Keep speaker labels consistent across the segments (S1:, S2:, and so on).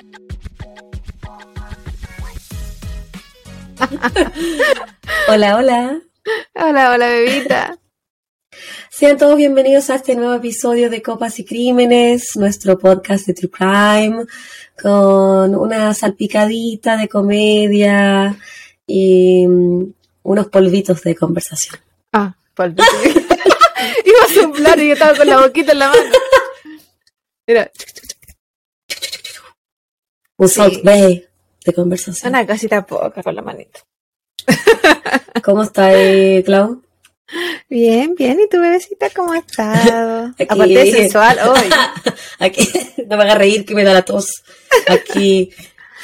S1: hola, hola.
S2: Hola, hola, bebita.
S1: Sean todos bienvenidos a este nuevo episodio de Copas y Crímenes, nuestro podcast de True Crime, con una salpicadita de comedia y mm, unos polvitos de conversación.
S2: Ah, polvitos. Iba a soplar y yo estaba con la boquita en la mano. Mira.
S1: Un Bay de conversación.
S2: Una cosita poca con la manita.
S1: ¿Cómo está, Clau?
S2: Bien, bien. ¿Y tu bebecita cómo ha estado? Aparte de sensual, hoy.
S1: Aquí, no me haga reír que me da la tos. Aquí,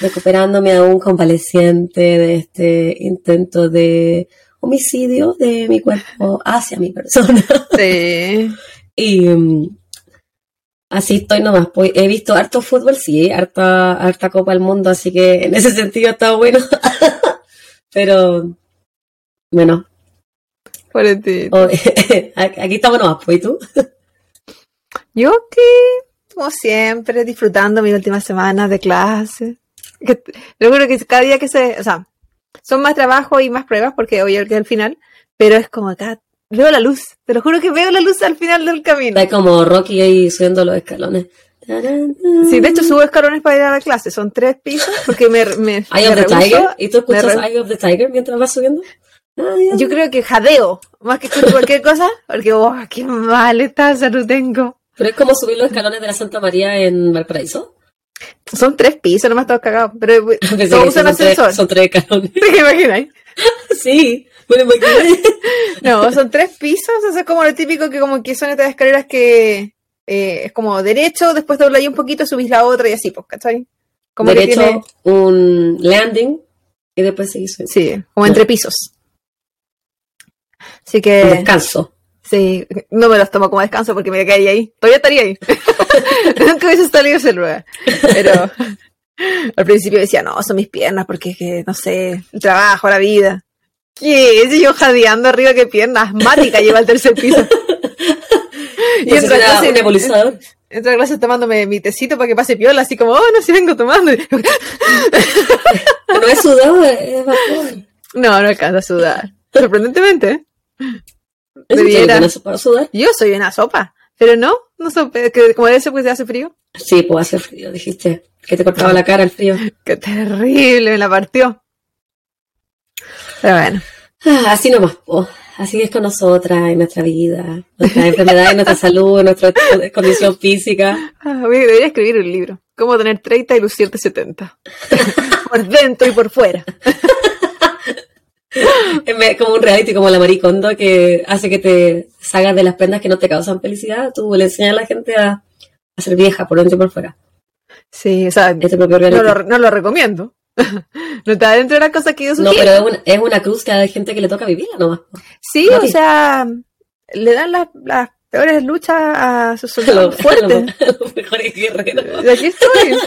S1: recuperándome aún convaleciente de este intento de homicidio de mi cuerpo hacia mi persona.
S2: Sí.
S1: y um, así estoy nomás. Pues, he visto harto fútbol, sí, harta, harta Copa del Mundo, así que en ese sentido estado bueno. Pero, bueno.
S2: Por.
S1: Oh, aquí estamos nomás, pues, ¿y tú?
S2: Yo aquí, como siempre, disfrutando mis últimas semanas de clase. Que, lo juro que cada día que se, o sea, son más trabajo y más pruebas porque hoy es el final, pero es como acá, veo la luz, te lo juro que veo la luz al final del camino.
S1: Está como Rocky ahí subiendo los escalones.
S2: Sí, de hecho subo escalones para ir a la clase, son tres pisos porque me... me
S1: Eye of the Tiger, ¿y tú escuchas Eye of the Tiger mientras vas subiendo?
S2: Yo creo que jadeo, más que escucho cualquier cosa, porque, oh, qué mal esta salud tengo.
S1: Pero es como subir los escalones de la Santa María en Valparaíso.
S2: Son tres pisos, nomás todos cagados. Pero todos usan ascensor.
S1: son tres escalones.
S2: ¿Te imaginas?
S1: sí, me imaginé.
S2: no, son tres pisos, eso es como lo típico que como que son estas escaleras que eh, es como derecho, después dobláis un poquito, subís la otra y así, pues, ¿cachai?
S1: Como derecho, tiene... un landing y después seguís.
S2: Sí, como entre pisos. Así que...
S1: Un descanso.
S2: Sí, no me los tomo como descanso porque me caí ahí. Todavía estaría ahí. Nunca hubiese salido ese lugar. Pero al principio decía, no, son mis piernas porque, que, no sé, el trabajo, la vida. ¿Qué? Y yo jadeando arriba, qué piernas. Asmática lleva al tercer piso.
S1: y entra clase, nebulizador.
S2: Entra a clase tomándome mi tecito para que pase piola, así como, oh, no, si vengo tomando.
S1: no es sudado, es vapor.
S2: No, no alcanza a sudar. Sorprendentemente, ¿eh?
S1: ¿Es una sopa para sudar?
S2: Yo soy una sopa, pero no, no sopa, que como ese pues hace frío.
S1: Sí, pues hace frío, dijiste, que te cortaba la cara el frío.
S2: Qué terrible, me la partió. Pero bueno.
S1: Ah, así nomás, pues. Así es con nosotras en nuestra vida, nuestra enfermedad, nuestra salud, nuestra condición física.
S2: Ah, debería escribir un libro. Cómo tener 30 y lucirte 70. por dentro y por fuera
S1: como un reality como la maricondo que hace que te salgas de las prendas que no te causan felicidad. Tú le enseñas a la gente a, a ser vieja por dentro y por fuera.
S2: Sí, o sea,
S1: este
S2: no, lo, no, lo, recomiendo. no está dentro de las cosas que yo
S1: sugiero. No, pero es una, es una cruz que hay gente que le toca vivirla nomás.
S2: Sí, o sea, le dan las, las peores luchas a sus soldados fuertes.
S1: Los mejores guerreros.
S2: Y aquí estoy,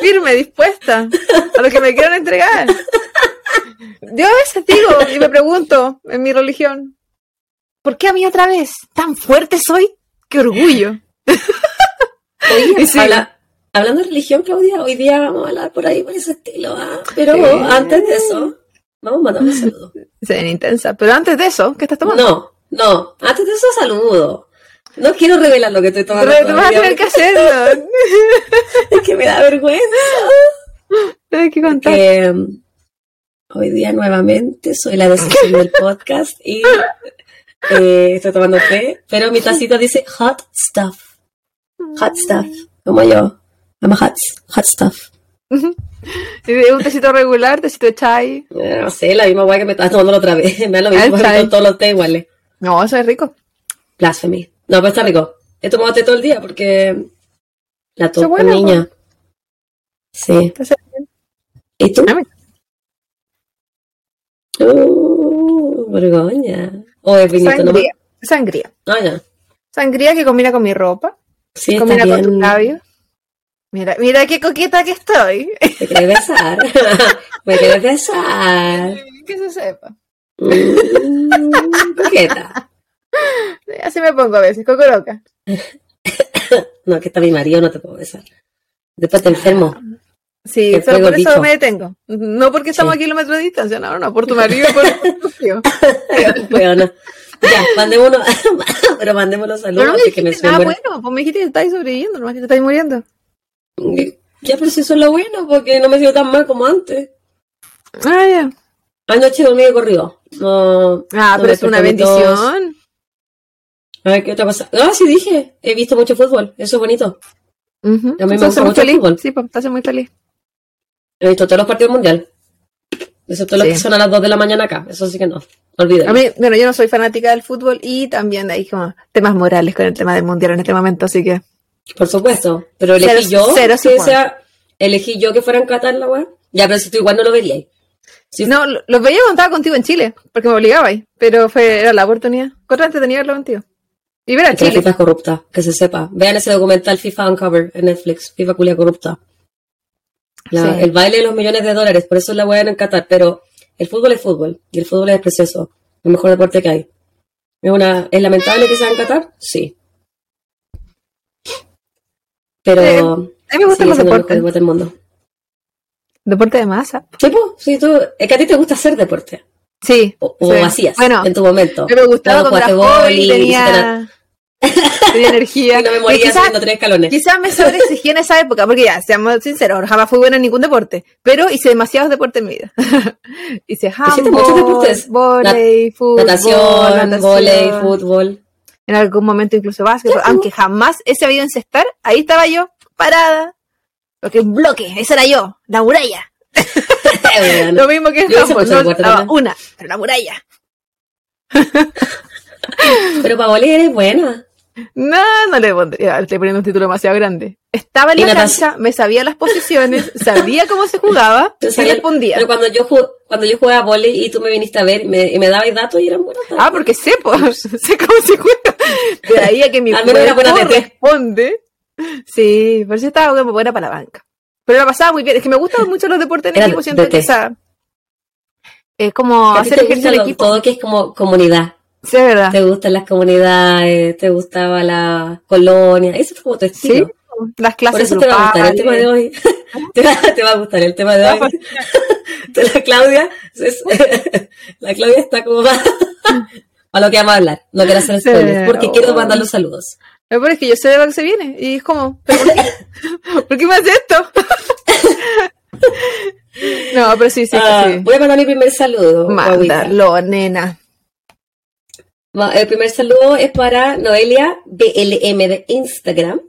S2: firme, dispuesta a lo que me quieran entregar. Yo a veces digo y me pregunto en mi religión, ¿por qué a mí otra vez? ¿Tan fuerte soy? ¡Qué orgullo!
S1: Oye, sí. habla, hablando de religión, Claudia, hoy día vamos a hablar por ahí por ese estilo, ¿ah? Pero antes de eso, vamos a mandar un saludo.
S2: Se ven intensa, pero antes de eso, ¿qué estás tomando?
S1: No, no, antes de eso saludo. No quiero revelar lo que estoy tomando.
S2: Pero tú vas a tener que hacerlo.
S1: es que me da vergüenza.
S2: Tienes que contar.
S1: Que, hoy día nuevamente soy la decisión del podcast y eh, estoy tomando té, pero mi tacita dice hot stuff. Hot stuff, como yo. I'm a hot, hot stuff.
S2: ¿Y de un tecito regular, tecito de chai?
S1: Eh, no sé, la misma guay que me estás tomando la otra vez. Me da lo mismo todos los té iguales.
S2: No, eso es rico.
S1: Blasphemy. No, pero está rico. He tomado té todo el día porque la toco bueno, niña. Sí. ¿Y tú? Uh, vergüenza. ¿O es vinito
S2: Sangría. Sangría.
S1: Ya.
S2: Sangría que combina con mi ropa.
S1: Sí,
S2: combina con tus labios. Mira, mira qué coqueta que estoy.
S1: Me besar. Me quieres besar.
S2: Que se sepa.
S1: Mm, coqueta.
S2: Así me pongo a veces, cocoroca.
S1: no, que está mi marido, no te puedo besar. Después te enfermo.
S2: Sí, solo por eso
S1: bicho.
S2: me detengo. No porque estamos
S1: Sí.
S2: a kilómetros de distancia, no, no, por tu marido por tu tío.
S1: Weona. Ya, mandémonos, pero mandémonos
S2: Pero
S1: saludos
S2: no me
S1: que muera.
S2: bueno, pues me dijiste que estáis sobreviviendo, nomás que te estáis muriendo.
S1: Ya, pero si eso es lo bueno, porque no me siento tan mal como antes.
S2: Ah, ya.
S1: Anoche dormí de corrido. No,
S2: Ah,
S1: no
S2: pero es una bendición.
S1: A ver, ¿qué otra cosa? Ah, sí dije. He visto mucho fútbol. Eso es bonito.
S2: Ujú.
S1: A mí me gusta mucho el fútbol.
S2: Sí, pues, te hace muy feliz.
S1: He visto todos los partidos mundial. Excepto los
S2: Sí.
S1: que son a las 2 de la mañana acá. Eso sí que no. Olvídalo.
S2: A mí, bueno, yo no soy fanática del fútbol y también hay como temas morales con el tema del mundial en este momento, así que.
S1: Por supuesto. Pero elegí
S2: Cero-
S1: yo
S2: cero
S1: que sea, elegí yo que fuera en Qatar la weá. Ya, pero si tú igual no lo verías. Sí.
S2: No, lo- los veía cuando estaba contigo en Chile, porque me obligaba ahí, pero fue, era la oportunidad. Cuatro entretenido verlo contigo. A
S1: Que la. FIFA es corrupta, que se sepa. Vean ese documental FIFA Uncover en Netflix. FIFA culia corrupta. La-
S2: Sí.
S1: El baile de los millones de dólares, por eso la weá en Qatar. Pero el fútbol es fútbol y el fútbol es precioso. El mejor deporte que hay. ¿Es, una, ¿Es lamentable que sea en Qatar? Sí. Pero.
S2: Sí, A mí me gustan los
S1: el
S2: deportes.
S1: deporte del mundo.
S2: Deporte de masa.
S1: Sí, po, sí, tú, es que a ti te gusta hacer deporte.
S2: Sí.
S1: O, o
S2: sí.
S1: hacías
S2: Bueno,
S1: en tu momento.
S2: me gustaba
S1: Cuando
S2: era joven y tenía, tenía energía.
S1: Y no me moría
S2: quizás-
S1: subiendo tres escalones.
S2: Quizás me sobreexigí en esa época, porque ya, seamos sinceros, jamás fui buena en ningún deporte, pero hice demasiados deportes en mi vida. hice handball,
S1: muchos deportes.
S2: volei, fútbol,
S1: Natación, volei, fútbol.
S2: en algún momento incluso básquet, aunque jamás he sabido encestar, ahí estaba yo, parada, porque un bloque, esa era yo, la muralla. Lo mismo que
S1: hice
S2: handball, no, estaba una, pero la muralla.
S1: Pero para volei eres buena.
S2: No, no le pondría, estoy poniendo un título demasiado grande. Estaba en la cancha, me sabía las posiciones, sabía cómo se jugaba y respondía.
S1: Pero cuando yo, ju- cuando yo jugaba volei y tú me viniste a ver y me, y me dabas datos y eran buenos. datos.
S2: Ah, porque sé, pues, sé cómo se juega. De ahí a que mi cuerpo responde. Sí, por eso estaba como buena para la banca. Pero la pasaba muy bien. Es que me gustan mucho los deportes en
S1: Era
S2: equipo. Siento que esa, es como hacer ejercicio en equipo.
S1: todo que es como comunidad.
S2: Sí, es verdad.
S1: Te gustan las comunidades, te gustaba la colonia. Eso es como tu
S2: Sí,
S1: estilo.
S2: las clases
S1: Por eso te va a gustar el tema de hoy. te, va, te va a gustar el tema de hoy. la Claudia, es- la Claudia está como para, para lo que vamos a hablar. No quiero hacer
S2: Sí.
S1: spoilers, porque
S2: Oh.
S1: quiero mandar los saludos.
S2: Peor es que yo sé de lo que se viene. Y es como, ¿pero por qué? ¿Por qué me haces esto? no, pero sí, sí,
S1: Ah,
S2: sí.
S1: Voy a mandar mi primer saludo.
S2: Mándalo, nena.
S1: El primer saludo es para Noelia BLM de Instagram,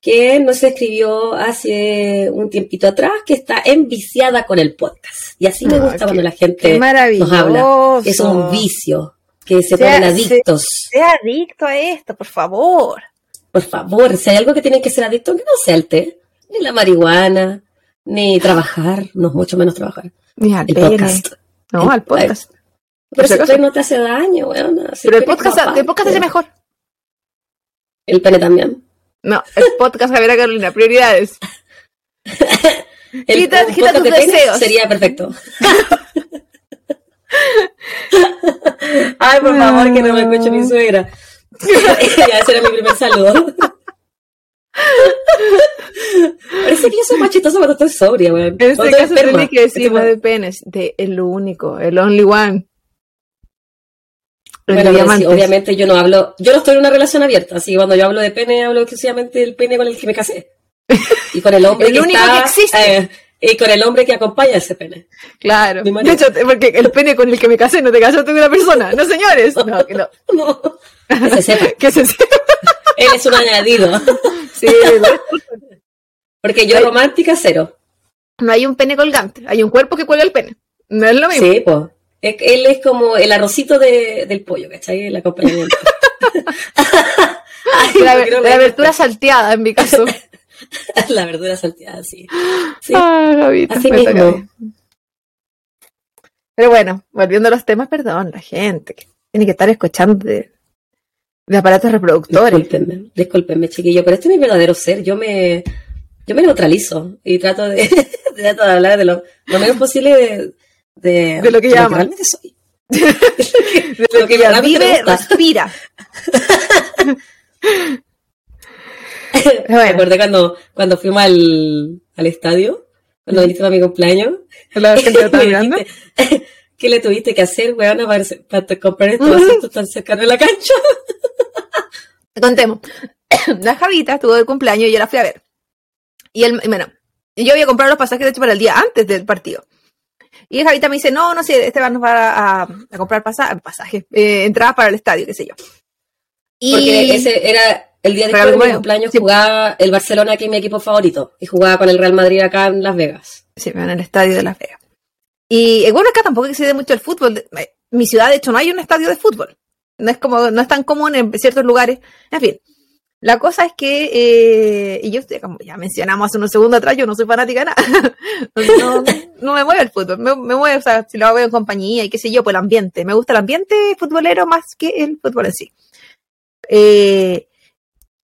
S1: que nos escribió hace un tiempito atrás que está enviciada con el podcast. Y así me
S2: Ah,
S1: gusta
S2: qué-
S1: cuando la gente nos habla. Es un vicio, que se
S2: Sea-
S1: ponen adictos.
S2: Sea adicto a esto, por favor.
S1: Por favor, si hay algo que tienen que ser adictos, que no sea el té, ni la marihuana, ni trabajar, no mucho menos trabajar.
S2: Ni al
S1: El podcast.
S2: No, al podcast.
S1: Pero
S2: si
S1: no te hace daño, weón. si
S2: Pero el podcast, el podcast es
S1: weón.
S2: mejor.
S1: El pene también.
S2: No, el podcast Javiera Carolina, prioridades.
S1: El
S2: Quita- quita tus
S1: de
S2: deseos.
S1: Sería perfecto. Ay, por favor, que no me escuche mi suegra. ya, ese era mi primer saludo. Parece que yo soy más chistosa cuando estoy sobria, weón.
S2: En este caso tenés que decir
S1: Estoy-
S2: de penes, de el único, el only one.
S1: Bueno, pero sí, obviamente yo no hablo, yo no estoy en una relación abierta, así que cuando yo hablo de pene, hablo exclusivamente del pene con el que me casé. Y con el hombre
S2: El
S1: que
S2: único
S1: está,
S2: que existe.
S1: eh, y con el hombre que acompaña ese pene.
S2: Claro.
S1: Mi
S2: De hecho, porque el pene con el que me casé no te casaste con una persona. No, señores. No, que no.
S1: No, que se sepa.
S2: Que se sepa.
S1: Él es un añadido.
S2: Sí,
S1: Porque yo romántica cero.
S2: no hay un pene colgante, hay un cuerpo que cuelga el pene. No es lo mismo.
S1: Sí, pues. Él es como el arrocito de, del pollo, ¿cachai? El acompañamiento. Ay,
S2: la,
S1: ¿por qué no
S2: la abertura salteada, en mi caso.
S1: La verdura salteada, sí. Sí.
S2: Ah, Gavita,
S1: Así mismo.
S2: Pero bueno, volviendo a los temas, perdón, la gente que tiene que estar escuchando de, de aparatos reproductores.
S1: Discúlpenme, discúlpenme, chiquillo, pero este es mi verdadero ser. Yo me, yo me neutralizo y trato de, trato de hablar de lo, lo menos posible de, de,
S2: De lo que llaman.
S1: realmente soy.
S2: De lo que ella
S1: realmente me
S2: vive, respira.
S1: Me acordé cuando, cuando fuimos al, al estadio cuando viniste para mi cumpleaños.
S2: La lo estaba mirando.
S1: ¿Qué le tuviste que hacer, weón, para, para comprar estos asientos tan cercanos de la cancha?
S2: Contemos. La Javita estuvo de cumpleaños y yo la fui a ver. Y él, bueno, yo había comprado los pasajes de hecho para el día antes del partido. Y Javita me dice, no, no sé, Esteban nos va a, a comprar pasaje, pasaje eh, entradas para el estadio, qué sé yo.
S1: Y Porque ese era el día después de mi cumpleaños sí. jugaba el Barcelona, que es mi equipo favorito, y jugaba con el Real Madrid acá en Las Vegas.
S2: Sí, en el estadio de Las Vegas. Y bueno, acá tampoco se dé mucho el fútbol. Mi ciudad, de hecho, no hay un estadio de fútbol. No es como, no es tan común en ciertos lugares. En fin. La cosa es que, eh, y yo, como ya mencionamos hace unos segundos atrás, yo no soy fanática de nada. no, no, me mueve el fútbol. Me, me, mueve, o sea, si lo hago en compañía y qué sé yo, pues el ambiente. Me gusta el ambiente futbolero más que el fútbol en sí. Eh,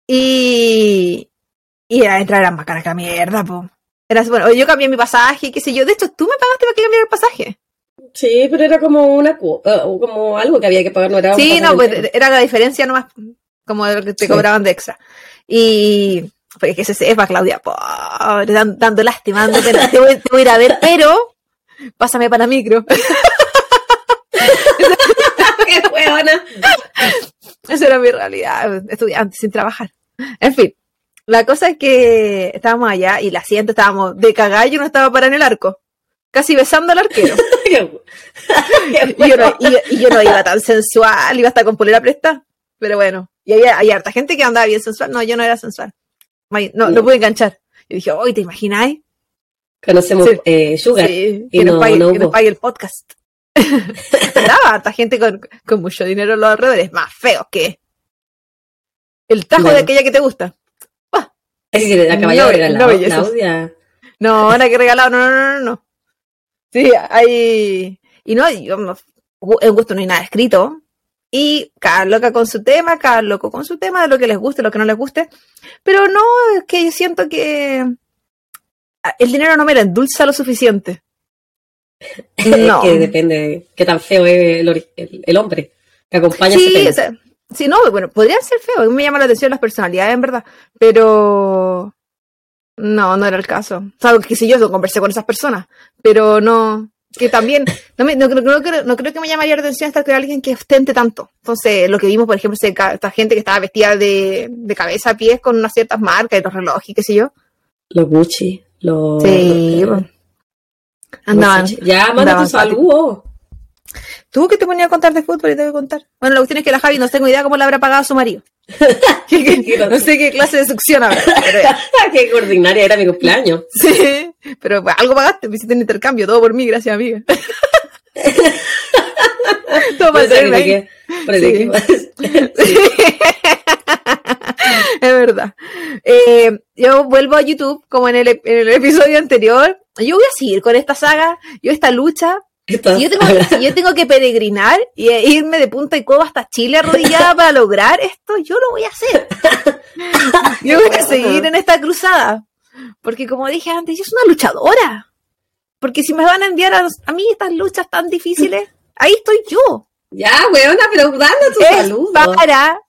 S2: y, y era entrar a más cara que la mierda, po. Era, bueno, yo cambié mi pasaje, qué sé yo. De hecho, tú me pagaste para que cambiara el pasaje.
S1: Sí, pero era como una como algo que había que pagar, no era
S2: Sí, no, pues era la diferencia nomás, como lo que te sí. cobraban de extra. Y porque que se sepa, Claudia, pobre, dando, dando lástima, dando pena. te, voy, te voy a ir a ver, pero pásame para micro.
S1: ¡Qué buena!
S2: Esa era mi realidad, estudiante sin trabajar. En fin, la cosa es que estábamos allá y la siguiente estábamos de cagallo, no estaba para en el arco. Casi besando al arquero. y, yo no, y, y, yo no, iba tan sensual, iba hasta con polera presta. Pero bueno, y había, hay harta gente que andaba bien sensual. No, yo no era sensual. No, no pude enganchar. Y dije, hoy ¿te imagináis?
S1: Conocemos sí. eh, Sugar. Sí,
S2: y que, no, nos pague, no que nos pague el podcast. andaba harta gente con, con mucho dinero en los alrededores, más feos que el tajo bueno. de aquella que te gusta.
S1: Es decir, la caballero no, regalado, no, Claudia.
S2: No, era que regalado, no, no, no, no, no. Sí, hay. Y no, yo, en gusto no hay nada escrito. Y cada loca con su tema, cada loco con su tema, de lo que les guste, lo que no les guste. Pero no, es que yo siento que el dinero no me la endulza lo suficiente.
S1: No. es que depende de qué tan feo es el, el, el hombre que acompaña
S2: sí, ese o sea, Sí, no, bueno, podrían ser feos. Me llama la atención las personalidades, en verdad. Pero. No, no era el caso. Sea, que si yo conversé con esas personas. Pero no. Que también. No, me, no, no, no, creo, no creo que me llamaría la atención estar con alguien que ostente tanto. Entonces, lo que vimos, por ejemplo, esta gente que estaba vestida de, de cabeza a pies con unas ciertas marcas y los relojes y qué sé yo.
S1: Los Gucci. Los.
S2: Sí. Andaban.
S1: Ya, manda tu saludo.
S2: ¿Tú qué te ponía a contar de fútbol y te voy a contar? Bueno, la cuestión es que la Javi no tengo idea cómo le habrá pagado a su marido. no sé qué clase de succión habrá.
S1: Qué ordinaria era mi cumpleaños.
S2: Sí, pero pues, algo pagaste, me hiciste un intercambio, todo por mí, gracias amiga. todo para tenerme. Sí. sí. es verdad. Eh, yo vuelvo a YouTube, como en el, en el episodio anterior. Yo voy a seguir con esta saga, yo esta lucha, si yo, tengo, si yo, tengo, que peregrinar y irme de punta y coba hasta Chile arrodillada para lograr esto, yo lo voy a hacer. Yo voy a seguir en esta cruzada. Porque como dije antes, yo soy una luchadora. Porque si me van a enviar a, a mí estas luchas tan difíciles, ahí estoy yo.
S1: Ya, weona, pero dando tu
S2: es
S1: saludo.
S2: Para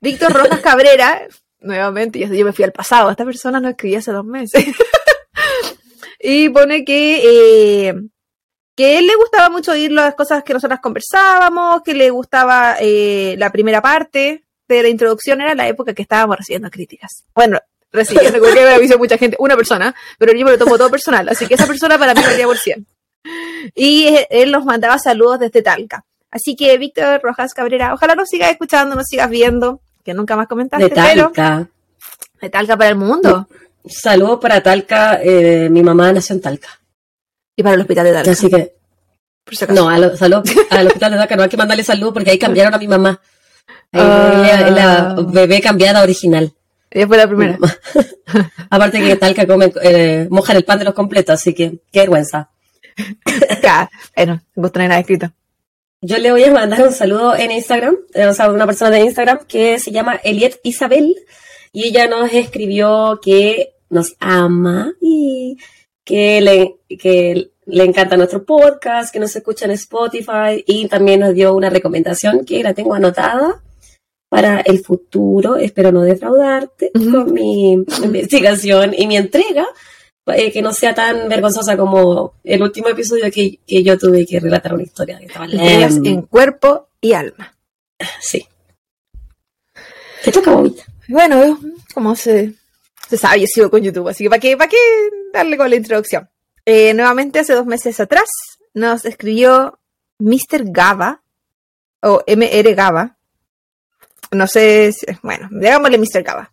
S2: Víctor Rojas Cabrera, nuevamente, yo, yo me fui al pasado, esta persona no escribía hace dos meses. y pone que eh, que él le gustaba mucho oír las cosas que nosotras conversábamos, que le gustaba eh, la primera parte de la introducción, era la época que estábamos recibiendo críticas. Bueno, recibiendo, creo que me avisó mucha gente, una persona, pero yo me lo tomo todo personal, así que esa persona para mí valía por 100. Y él nos mandaba saludos desde Talca. Así que, Víctor Rojas Cabrera, ojalá nos sigas escuchando, nos sigas viendo, que nunca más comentaste,
S1: de Talca.
S2: pero de Talca para el mundo.
S1: Saludos para Talca, eh, mi mamá nació en Talca.
S2: Y para el hospital de Talca.
S1: Así que. Si no, a lo, salud, al hospital de Talca no hay que mandarle salud porque ahí cambiaron a mi mamá. Ahí, uh, la, la, bebé cambiada original.
S2: Ella fue la primera.
S1: Aparte que Talca come, eh, mojan el pan de los completos, así que qué vergüenza.
S2: ya, bueno, vos tenés nada escrito.
S1: Yo le voy a mandar un saludo en Instagram, o sea, una persona de Instagram que se llama Eliet Isabel y ella nos escribió que nos ama y que le, que le encanta nuestro podcast, que nos escucha en Spotify y también nos dio una recomendación que la tengo anotada para el futuro. Espero no defraudarte uh -huh. con mi investigación y mi entrega. eh, que no sea tan vergonzosa como el último episodio que, que yo tuve que relatar una historia. Que estaba
S2: en cuerpo y alma.
S1: Sí. Te toca, Bobita.
S2: Bueno, como se, se sabe, yo con YouTube, así que ¿para qué, para qué darle con la introducción? Eh, nuevamente, hace dos meses atrás, nos escribió Mr. Gaba, o MR Gaba, no sé, si- bueno, digámosle Mr. Gaba.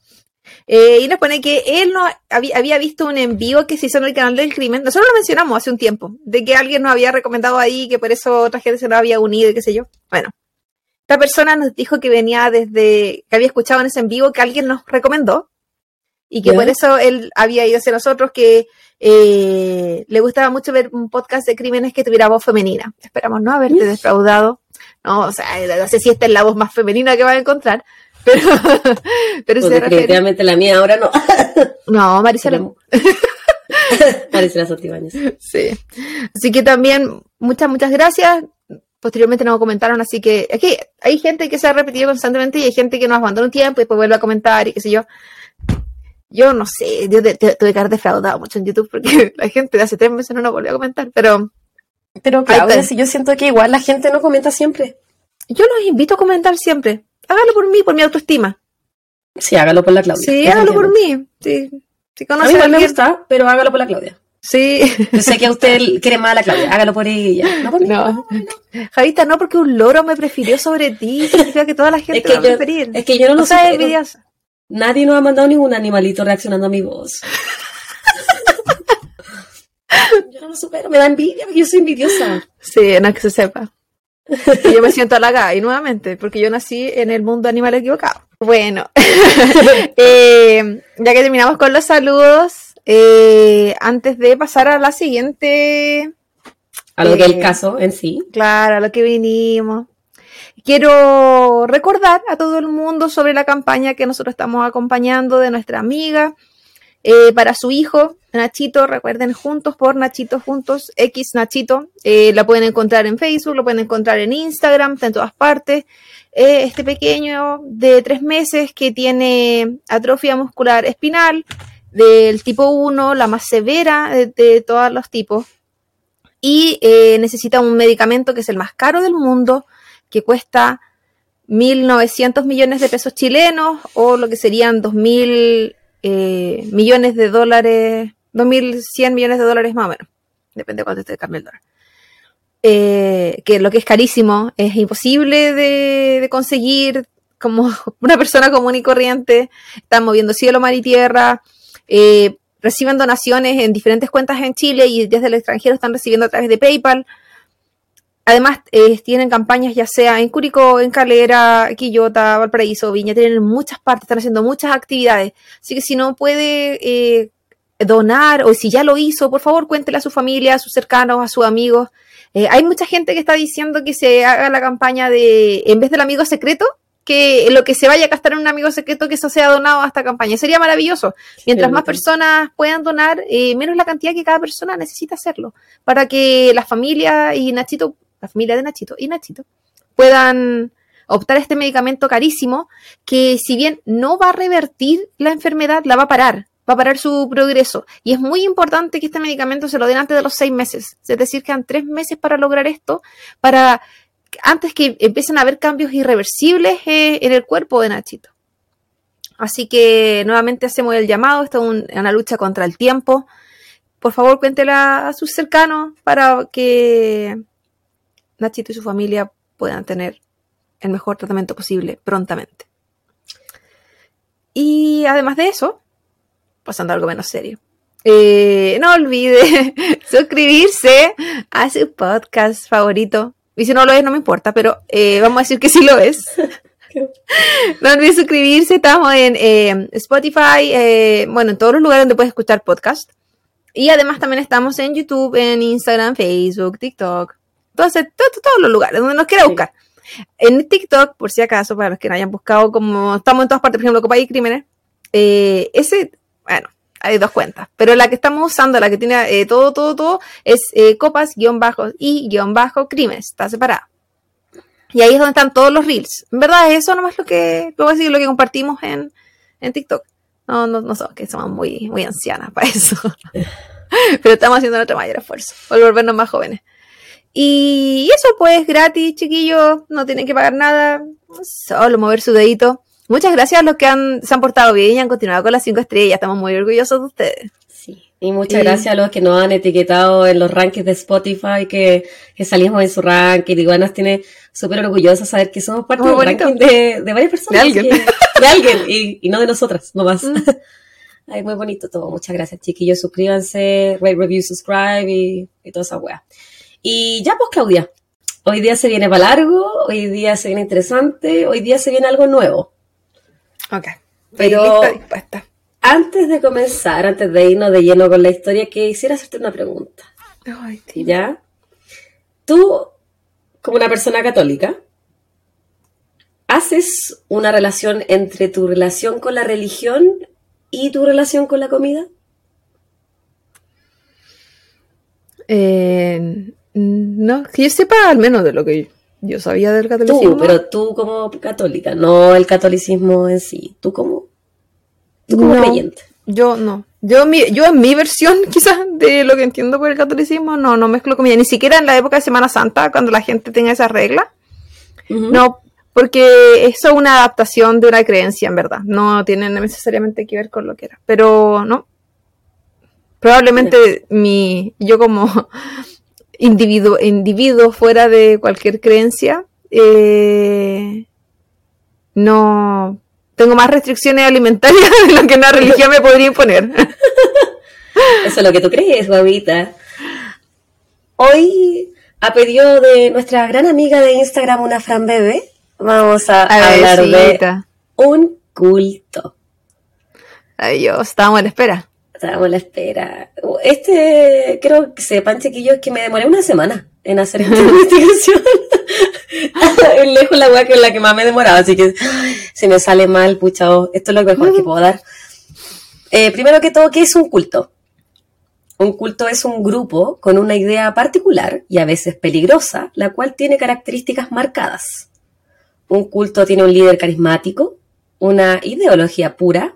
S2: Eh, y nos pone que él no había, visto un en vivo que se hizo en el canal del crimen. Nosotros lo mencionamos hace un tiempo, de que alguien nos había recomendado ahí, que por eso otra gente se nos había unido y qué sé yo. Bueno, esta persona nos dijo que venía desde, que había escuchado en ese en vivo que alguien nos recomendó y que
S1: Ya.
S2: por eso él había ido hacia nosotros, que eh, le gustaba mucho ver un podcast de crímenes que tuviera voz femenina. Esperamos no haberte
S1: Uf.
S2: defraudado. No, o sea, no sé si esta es la voz más femenina que vas a encontrar, pero, pero
S1: Pues
S2: se
S1: definitivamente la mía ahora no.
S2: No, Maricela,
S1: Maricela Santibáñez.
S2: Sí. Así que también, muchas, muchas gracias. Posteriormente nos comentaron, así que que hay gente que se ha repetido constantemente y hay gente que nos abandona un tiempo y después vuelve a comentar y qué sé yo. Yo no sé, yo te- te- tuve que haber defraudado mucho en YouTube porque la gente de hace tres meses no nos volvió a comentar, pero
S1: Pero Claudia, si yo siento que igual la gente no comenta siempre.
S2: yo los invito a comentar siempre. Hágalo por mí, por mi autoestima.
S1: Sí, hágalo por la Claudia.
S2: Sí, hágalo por mí. Sí. Si
S1: A mí
S2: a
S1: igual me gusta, pero hágalo por la Claudia.
S2: sí.
S1: Yo sé que a usted quiere más a la Claudia, hágalo por ella. No por mí.
S2: No. Javita, no porque un loro me prefirió sobre ti, significa que toda la gente
S1: Es que
S2: va a preferir.
S1: Es que yo no lo sé. Nadie nos ha mandado ningún animalito reaccionando a mi voz. yo no lo supero, me da envidia, porque yo soy envidiosa.
S2: Sí, no es que se sepa. Y yo me siento halagada, y nuevamente, porque yo nací en el mundo animal equivocado. Bueno, eh, ya que terminamos con los saludos, eh, antes de pasar a la siguiente,
S1: A lo que es
S2: Eh,
S1: el caso en sí.
S2: claro, a lo que vinimos, quiero recordar a todo el mundo sobre la campaña que nosotros estamos acompañando de nuestra amiga eh, para su hijo, Nachito, recuerden, juntos por Nachito, juntos, X Nachito, eh, la pueden encontrar en Facebook, lo pueden encontrar en Instagram, está en todas partes. Eh, este pequeño de tres meses que tiene atrofia muscular espinal del tipo 1, la más severa de, todos los tipos, y necesita un medicamento que es el más caro del mundo, que cuesta 1.900 millones de pesos chilenos o lo que serían 2.000 eh, millones de dólares, 2.100 millones de dólares más o menos. Depende de cuánto esté el cambio el dólar. Eh, que lo que es carísimo, es imposible de, de conseguir como una persona común y corriente. Están moviendo cielo, mar y tierra. eh, reciben donaciones en diferentes cuentas en Chile y desde el extranjero están recibiendo a través de PayPal. Además, eh, tienen campañas ya sea en Curicó, en Calera, Quillota, Valparaíso, Viña, tienen muchas partes, están haciendo muchas actividades. Así que si no puede eh, donar o si ya lo hizo, por favor cuéntele a su familia, a sus cercanos, a sus amigos. Eh, hay mucha gente que está diciendo que se haga la campaña de, en vez del amigo secreto, que lo que se vaya a gastar en un amigo secreto, que eso sea donado a esta campaña. Sería maravilloso. Mientras
S1: Sí,
S2: más personas puedan donar, eh, menos la cantidad que cada persona necesita hacerlo. Para que la familia y Nachito, la familia de Nachito y Nachito, puedan optar a este medicamento carísimo que si bien no va a revertir la enfermedad, la va a parar, va a parar su progreso. Y es muy importante que este medicamento se lo den antes de los seis meses. Es decir, quedan tres meses para lograr esto, para antes que empiecen a haber cambios irreversibles eh, en el cuerpo de Nachito. Así que nuevamente hacemos el llamado, esto es un- una lucha contra el tiempo. Por favor, cuéntela a sus cercanos para que Nachito y su familia puedan tener el mejor tratamiento posible prontamente. Y además de eso, pasando a algo menos serio. eh, no olvide suscribirse a su podcast favorito. Y si no lo es, no me importa, pero eh, vamos a decir que sí lo es. no olvide suscribirse, estamos en eh, Spotify, bueno, en todos los lugares donde puedes escuchar podcast. Y además también estamos en YouTube, en Instagram, Facebook, TikTok, todos, todos, todos los lugares donde nos quiera
S1: Sí.
S2: buscar. En TikTok, por si acaso, para los que no hayan buscado, como estamos en todas partes, por ejemplo, Copa y Crímenes, eh, ese, bueno, hay dos cuentas, pero la que estamos usando, la que tiene eh, todo, todo, todo, es eh, copas, guion bajo y guion bajo crímenes, está separada. Y ahí es donde están todos los reels. En verdad, eso nomás lo que, lo, decir, lo que compartimos en, en TikTok. No, no, no somos que somos muy, muy ancianas para eso. Pero estamos haciendo nuestro mayor esfuerzo por volvernos más jóvenes. Y eso pues gratis, chiquillos, no tienen que pagar nada, solo mover su dedito. Muchas gracias a los que han, se han portado bien y han continuado con las cinco estrellas, estamos muy orgullosos de ustedes.
S1: Sí. Y muchas gracias a los que nos han etiquetado en los rankings de Spotify, que, que salimos en su ranking. Igual nos tiene súper orgullosos saber que somos parte del ranking de, de, varias personas.
S2: De alguien.
S1: de alguien, y, y, no de nosotras, nomás. Mm. Ay, muy bonito todo. Muchas gracias, chiquillos. Suscríbanse, rate, review, subscribe y, y toda esa wea. Y ya pues, Claudia, hoy día se viene para largo, hoy día se viene interesante, hoy día se viene algo nuevo.
S2: Ok.
S1: Pero antes de comenzar, antes de irnos de lleno con la historia, quisiera hacerte una pregunta.
S2: Ay,
S1: ¿Ya? Tú, como una persona católica, ¿haces una relación entre tu relación con la religión y tu relación con la comida?
S2: Eh, no, que yo sepa al menos de lo que yo sabía del catolicismo.
S1: Tú, pero tú como católica, no el catolicismo en sí. Tú como, tú como
S2: no,
S1: creyente.
S2: Yo no. Yo, mi, yo en mi versión, quizás, de lo que entiendo por el catolicismo, no, no mezclo comida. Ni siquiera en la época de Semana Santa, cuando la gente tenga esa regla. Uh -huh. No, porque eso es una adaptación de una creencia, en verdad. No tiene necesariamente que ver con lo que era. Pero no. Probablemente mi, yo como individuo, individuo fuera de cualquier creencia, eh, no tengo más restricciones alimentarias de lo que una religión me podría imponer.
S1: Eso es lo que tú crees, babita. Hoy, a pedido de nuestra gran amiga de Instagram, una Fran Bebe, vamos a, a hablar de un culto.
S2: Ay Dios, estábamos en espera.
S1: Estábamos a la espera. Este, creo que sepan, chiquillos, que me demoré una semana en hacer esta investigación. lejos la weá es la que más me demoraba, así que si me sale mal, pucha, oh, esto es lo mejor que puedo dar. Eh, primero que todo, ¿qué es un culto? Un culto es un grupo con una idea particular y a veces peligrosa, la cual tiene características marcadas. Un culto tiene un líder carismático, una ideología pura,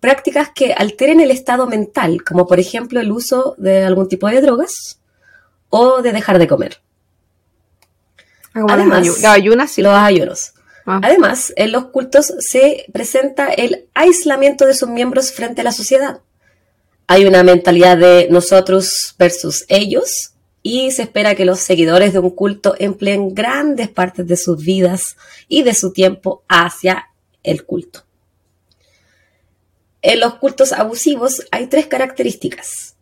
S1: prácticas que alteren el estado mental, como por ejemplo el uso de algún tipo de drogas o de dejar de comer.
S2: Además, los ayunas, sí.
S1: los ayunos. Ah. Además, en los cultos se presenta el aislamiento de sus miembros frente a la sociedad. Hay una mentalidad de nosotros versus ellos y se espera que los seguidores de un culto empleen grandes partes de sus vidas y de su tiempo hacia el culto. En los cultos abusivos hay tres características.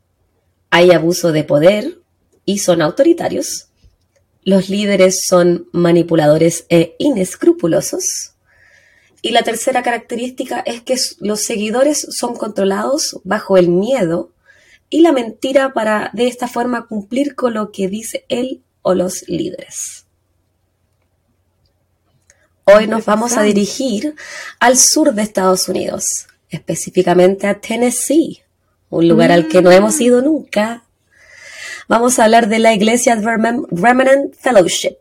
S1: Hay abuso de poder y son autoritarios. Los líderes son manipuladores e inescrupulosos. Y la tercera característica es que los seguidores son controlados bajo el miedo y la mentira para de esta forma cumplir con lo que dice él o los líderes. Hoy nos vamos a dirigir al sur de Estados Unidos, específicamente a Tennessee, un lugar al que no hemos ido nunca. Vamos a hablar de la iglesia Remnant Fellowship,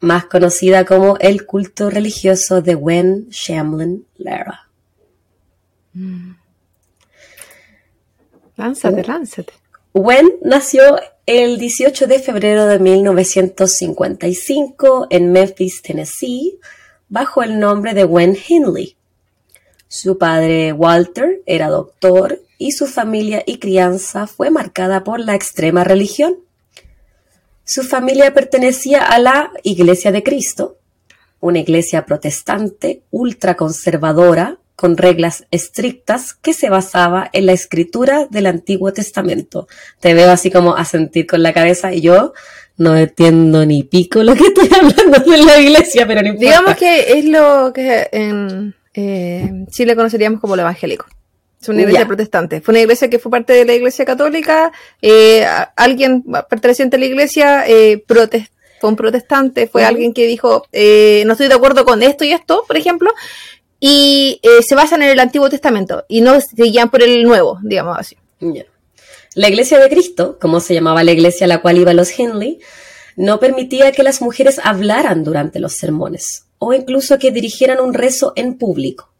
S1: más conocida como el culto religioso de Wen Shamlin Lara.
S2: Mm. Lánzate, lánzate.
S1: Wen nació el 18 de febrero de 1955 en Memphis, Tennessee, bajo el nombre de Wen Hindley. Su padre Walter era doctor y su familia y crianza fue marcada por la extrema religión. Su familia pertenecía a la Iglesia de Cristo, una iglesia protestante ultraconservadora con reglas estrictas que se basaba en la escritura del Antiguo Testamento. Te veo así como a sentir con la cabeza y yo no entiendo ni pico lo que estoy hablando de la iglesia, pero no importa.
S2: Digamos que es lo que eh, Chile conoceríamos como lo evangélico. Es una iglesia yeah. protestante. Fue una iglesia que fue parte de la iglesia católica. Eh, alguien perteneciente a la iglesia eh, fue un protestante, fue uh -huh. alguien que dijo, eh, no estoy de acuerdo con esto y esto, por ejemplo, y eh, se basan en el Antiguo Testamento y no se guían por el Nuevo, digamos así.
S1: Yeah. La Iglesia de Cristo, como se llamaba la iglesia a la cual iban los Henley, no permitía que las mujeres hablaran durante los sermones o incluso que dirigieran un rezo en público.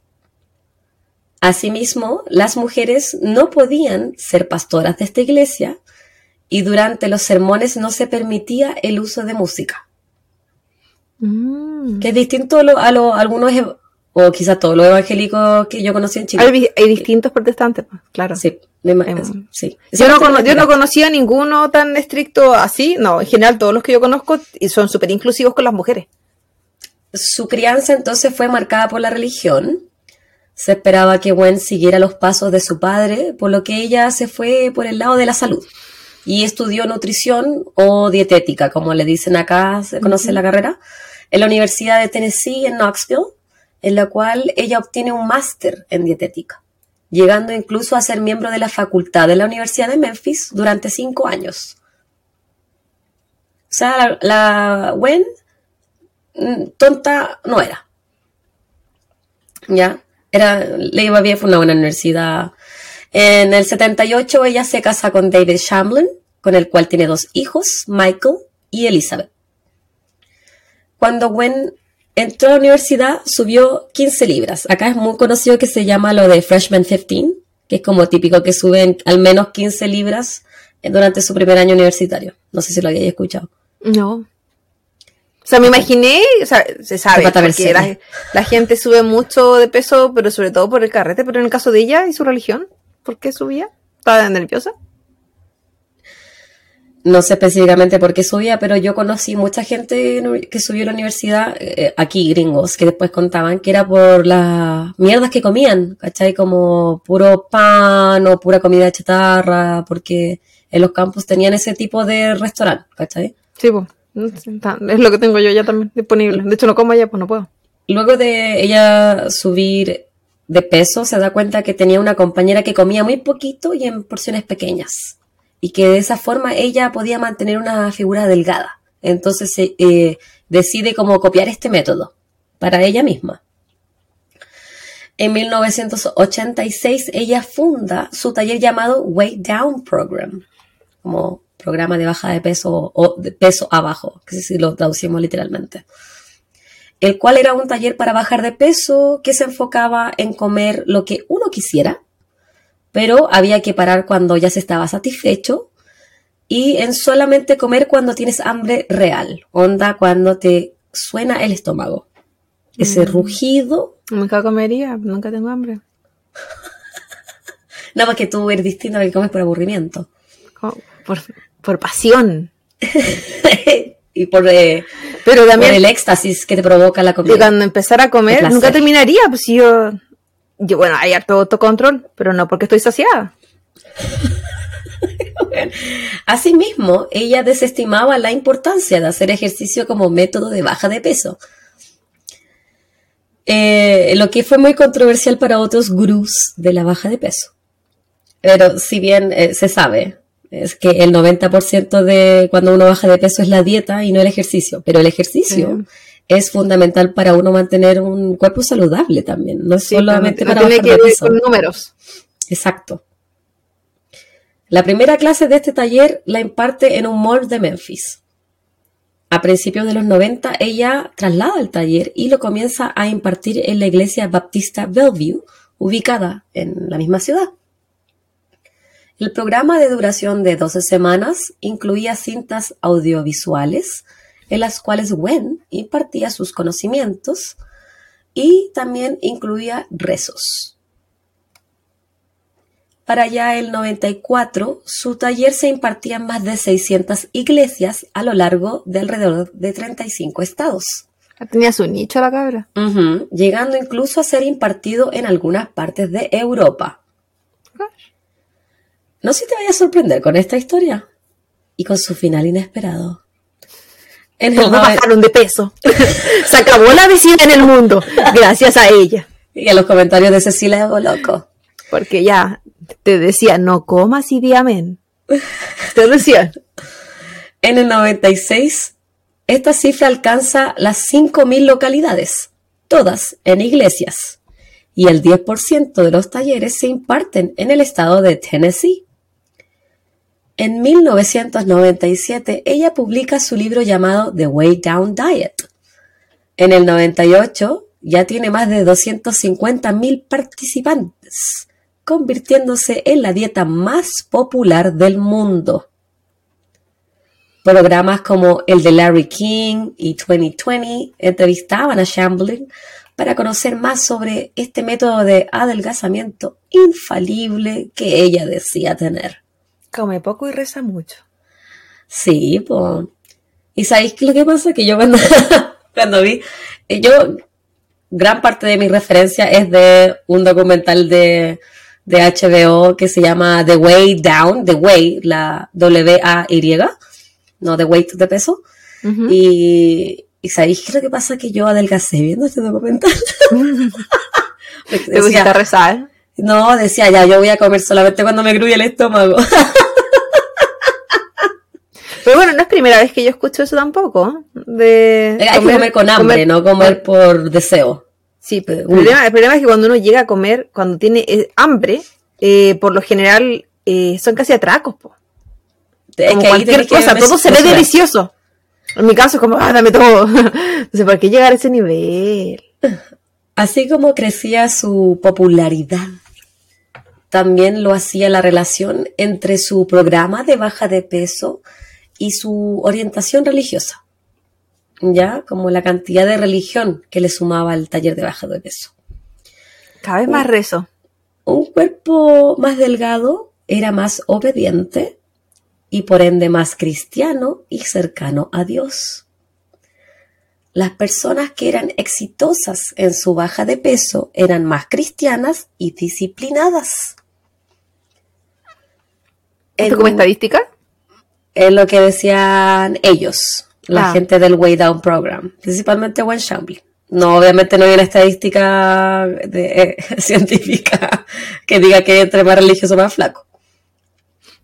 S1: Asimismo, las mujeres no podían ser pastoras de esta iglesia y durante los sermones no se permitía el uso de música.
S2: Mm.
S1: Que es distinto a, lo- a lo- algunos, o quizás todos los evangélicos que yo conocí en Chile.
S2: Hay, hay distintos protestantes, pues, claro.
S1: Sí, me imagino. Sí.
S2: Yo no, cono- yo no conocía ninguno tan estricto así. No, en general todos los que yo conozco son súper inclusivos con las mujeres.
S1: Su crianza entonces fue marcada por la religión. Se esperaba que Gwen siguiera los pasos de su padre, por lo que ella se fue por el lado de la salud y estudió nutrición o dietética, como le dicen acá, se conoce la carrera, en la Universidad de Tennessee en Knoxville, en la cual ella obtiene un máster en dietética, llegando incluso a ser miembro de la facultad de la Universidad de Memphis durante cinco años. O sea, la, la Gwen tonta no era. ¿Ya? Era, le iba bien, fue una buena universidad. En el 78 ella se casa con David Shamblin, con el cual tiene dos hijos, Michael y Elizabeth. Cuando Gwen entró a la universidad, subió 15 libras. Acá es muy conocido que se llama lo de Freshman 15, que es como típico que suben al menos 15 libras durante su primer año universitario. No sé si lo habéis escuchado.
S2: No. O sea, me imaginé, o sea, se sabe, porque la, gente sube mucho de peso, pero sobre todo por el carrete, pero en el caso de ella y su religión, ¿por qué subía? ¿Estaba nerviosa?
S1: No sé específicamente por qué subía, pero yo conocí mucha gente que subió a la universidad, eh, aquí gringos, que después contaban que era por las mierdas que comían, ¿cachai? Como puro pan o pura comida chatarra, porque en los campus tenían ese tipo de restaurante, ¿cachai?
S2: Sí, pues. Es lo que tengo yo ya también disponible. De hecho, no como allá, pues no puedo.
S1: Luego de ella subir de peso, se da cuenta que tenía una compañera que comía muy poquito y en porciones pequeñas. Y que de esa forma ella podía mantener una figura delgada. Entonces eh, decide como copiar este método para ella misma. En 1986 ella funda su taller llamado Weight Down Program, como programa de baja de peso o de peso abajo, que si lo traducimos literalmente el cual era un taller para bajar de peso que se enfocaba en comer lo que uno quisiera, pero había que parar cuando ya se estaba satisfecho y en solamente comer cuando tienes hambre real, onda cuando te suena el estómago. Ese rugido,
S2: Nunca comería, nunca tengo hambre.
S1: nada más que tú eres distinto a lo que comes por aburrimiento.
S2: Como Por, por pasión.
S1: y por, eh,
S2: Pero
S1: por el éxtasis que te provoca la
S2: y
S1: comida.
S2: cuando empezara a comer, nunca terminaría. Pues yo, yo, bueno, hay harto autocontrol, pero no porque estoy saciada.
S1: Asimismo, ella desestimaba la importancia de hacer ejercicio como método de baja de peso. Eh, lo que fue muy controversial para otros gurús de la baja de peso. Pero si bien eh, se sabe, es que el 90% de cuando uno baja de peso es la dieta y no el ejercicio, pero el ejercicio
S2: Sí.
S1: es fundamental para uno mantener un cuerpo saludable también, no es
S2: Sí,
S1: solamente
S2: no
S1: para
S2: tiene
S1: bajar
S2: que
S1: de peso.
S2: con números.
S1: Exacto. La primera clase de este taller la imparte en un mall de Memphis. A principios de los 90, ella traslada el taller y lo comienza a impartir en la iglesia baptista Bellevue, ubicada en la misma ciudad. El programa de duración de 12 semanas incluía cintas audiovisuales en las cuales Gwen impartía sus conocimientos y también incluía rezos. Para ya el 94, su taller se impartía en más de 600 iglesias a lo largo de alrededor de 35 estados,
S2: Tenía su nicho la cabra.
S1: Llegando incluso a ser impartido en algunas partes de Europa. No sé si te vaya a sorprender con esta historia y con su final inesperado. En
S2: Todos bajaron de peso. Se acabó la vecina en el mundo, gracias a ella.
S1: y en los comentarios de Cecilia Loco.
S2: Porque ya te decía, no comas y di amén. Te decía.
S1: En el 96, esta cifra alcanza las 5.000 localidades, todas en iglesias, y el 10% de los talleres se imparten en el estado de Tennessee. En 1997, ella publica su libro llamado The Way Down Diet. En el 98, ya tiene más de 250.000 participantes, convirtiéndose en la dieta más popular del mundo. Programas como el de Larry King y 2020 entrevistaban a Shambling para conocer más sobre este método de adelgazamiento infalible que ella decía tener.
S2: Come poco y reza mucho.
S1: Sí, pues. ¿Y sabéis qué lo que pasa? Que yo cuando, cuando vi, eh, yo, gran parte de mi referencia es de un documental de, de HBO que se llama The Way Down, The Way, la W-A-Y, no The Weight de peso. Y, ¿Y sabéis qué es lo que pasa? Que yo adelgacé viendo este documental.
S2: ¿Te pusiste a rezar?
S1: No, decía, ya, yo voy a comer solamente cuando me gruye el estómago.
S2: Pero bueno, no es primera vez que yo escucho eso tampoco. De
S1: Hay que comer con hambre, no comer por deseo.
S2: Sí, pero el problema, el problema, es que cuando uno llega a comer, cuando tiene eh, hambre, eh, por lo general eh, son casi atracos. Po. Es como que cualquier cosa, todo se ve delicioso. En mi caso es como, ah, dame todo. Entonces, ¿por qué llegar a ese nivel?
S1: Así como crecía su popularidad, también lo hacía la relación entre su programa de baja de peso y su orientación religiosa. ¿Ya? Como la cantidad de religión que le sumaba al taller de baja de peso.
S2: Cada vez más rezo.
S1: Un cuerpo más delgado era más obediente y por ende más cristiano y cercano a Dios. Las personas que eran exitosas en su baja de peso eran más cristianas y disciplinadas.
S2: ¿Esto como estadística?
S1: Es lo que decían ellos, la ah. gente del Way Down Program, principalmente Wen Shambly. No, obviamente no hay una estadística de, científica que diga que entre más religioso más flaco.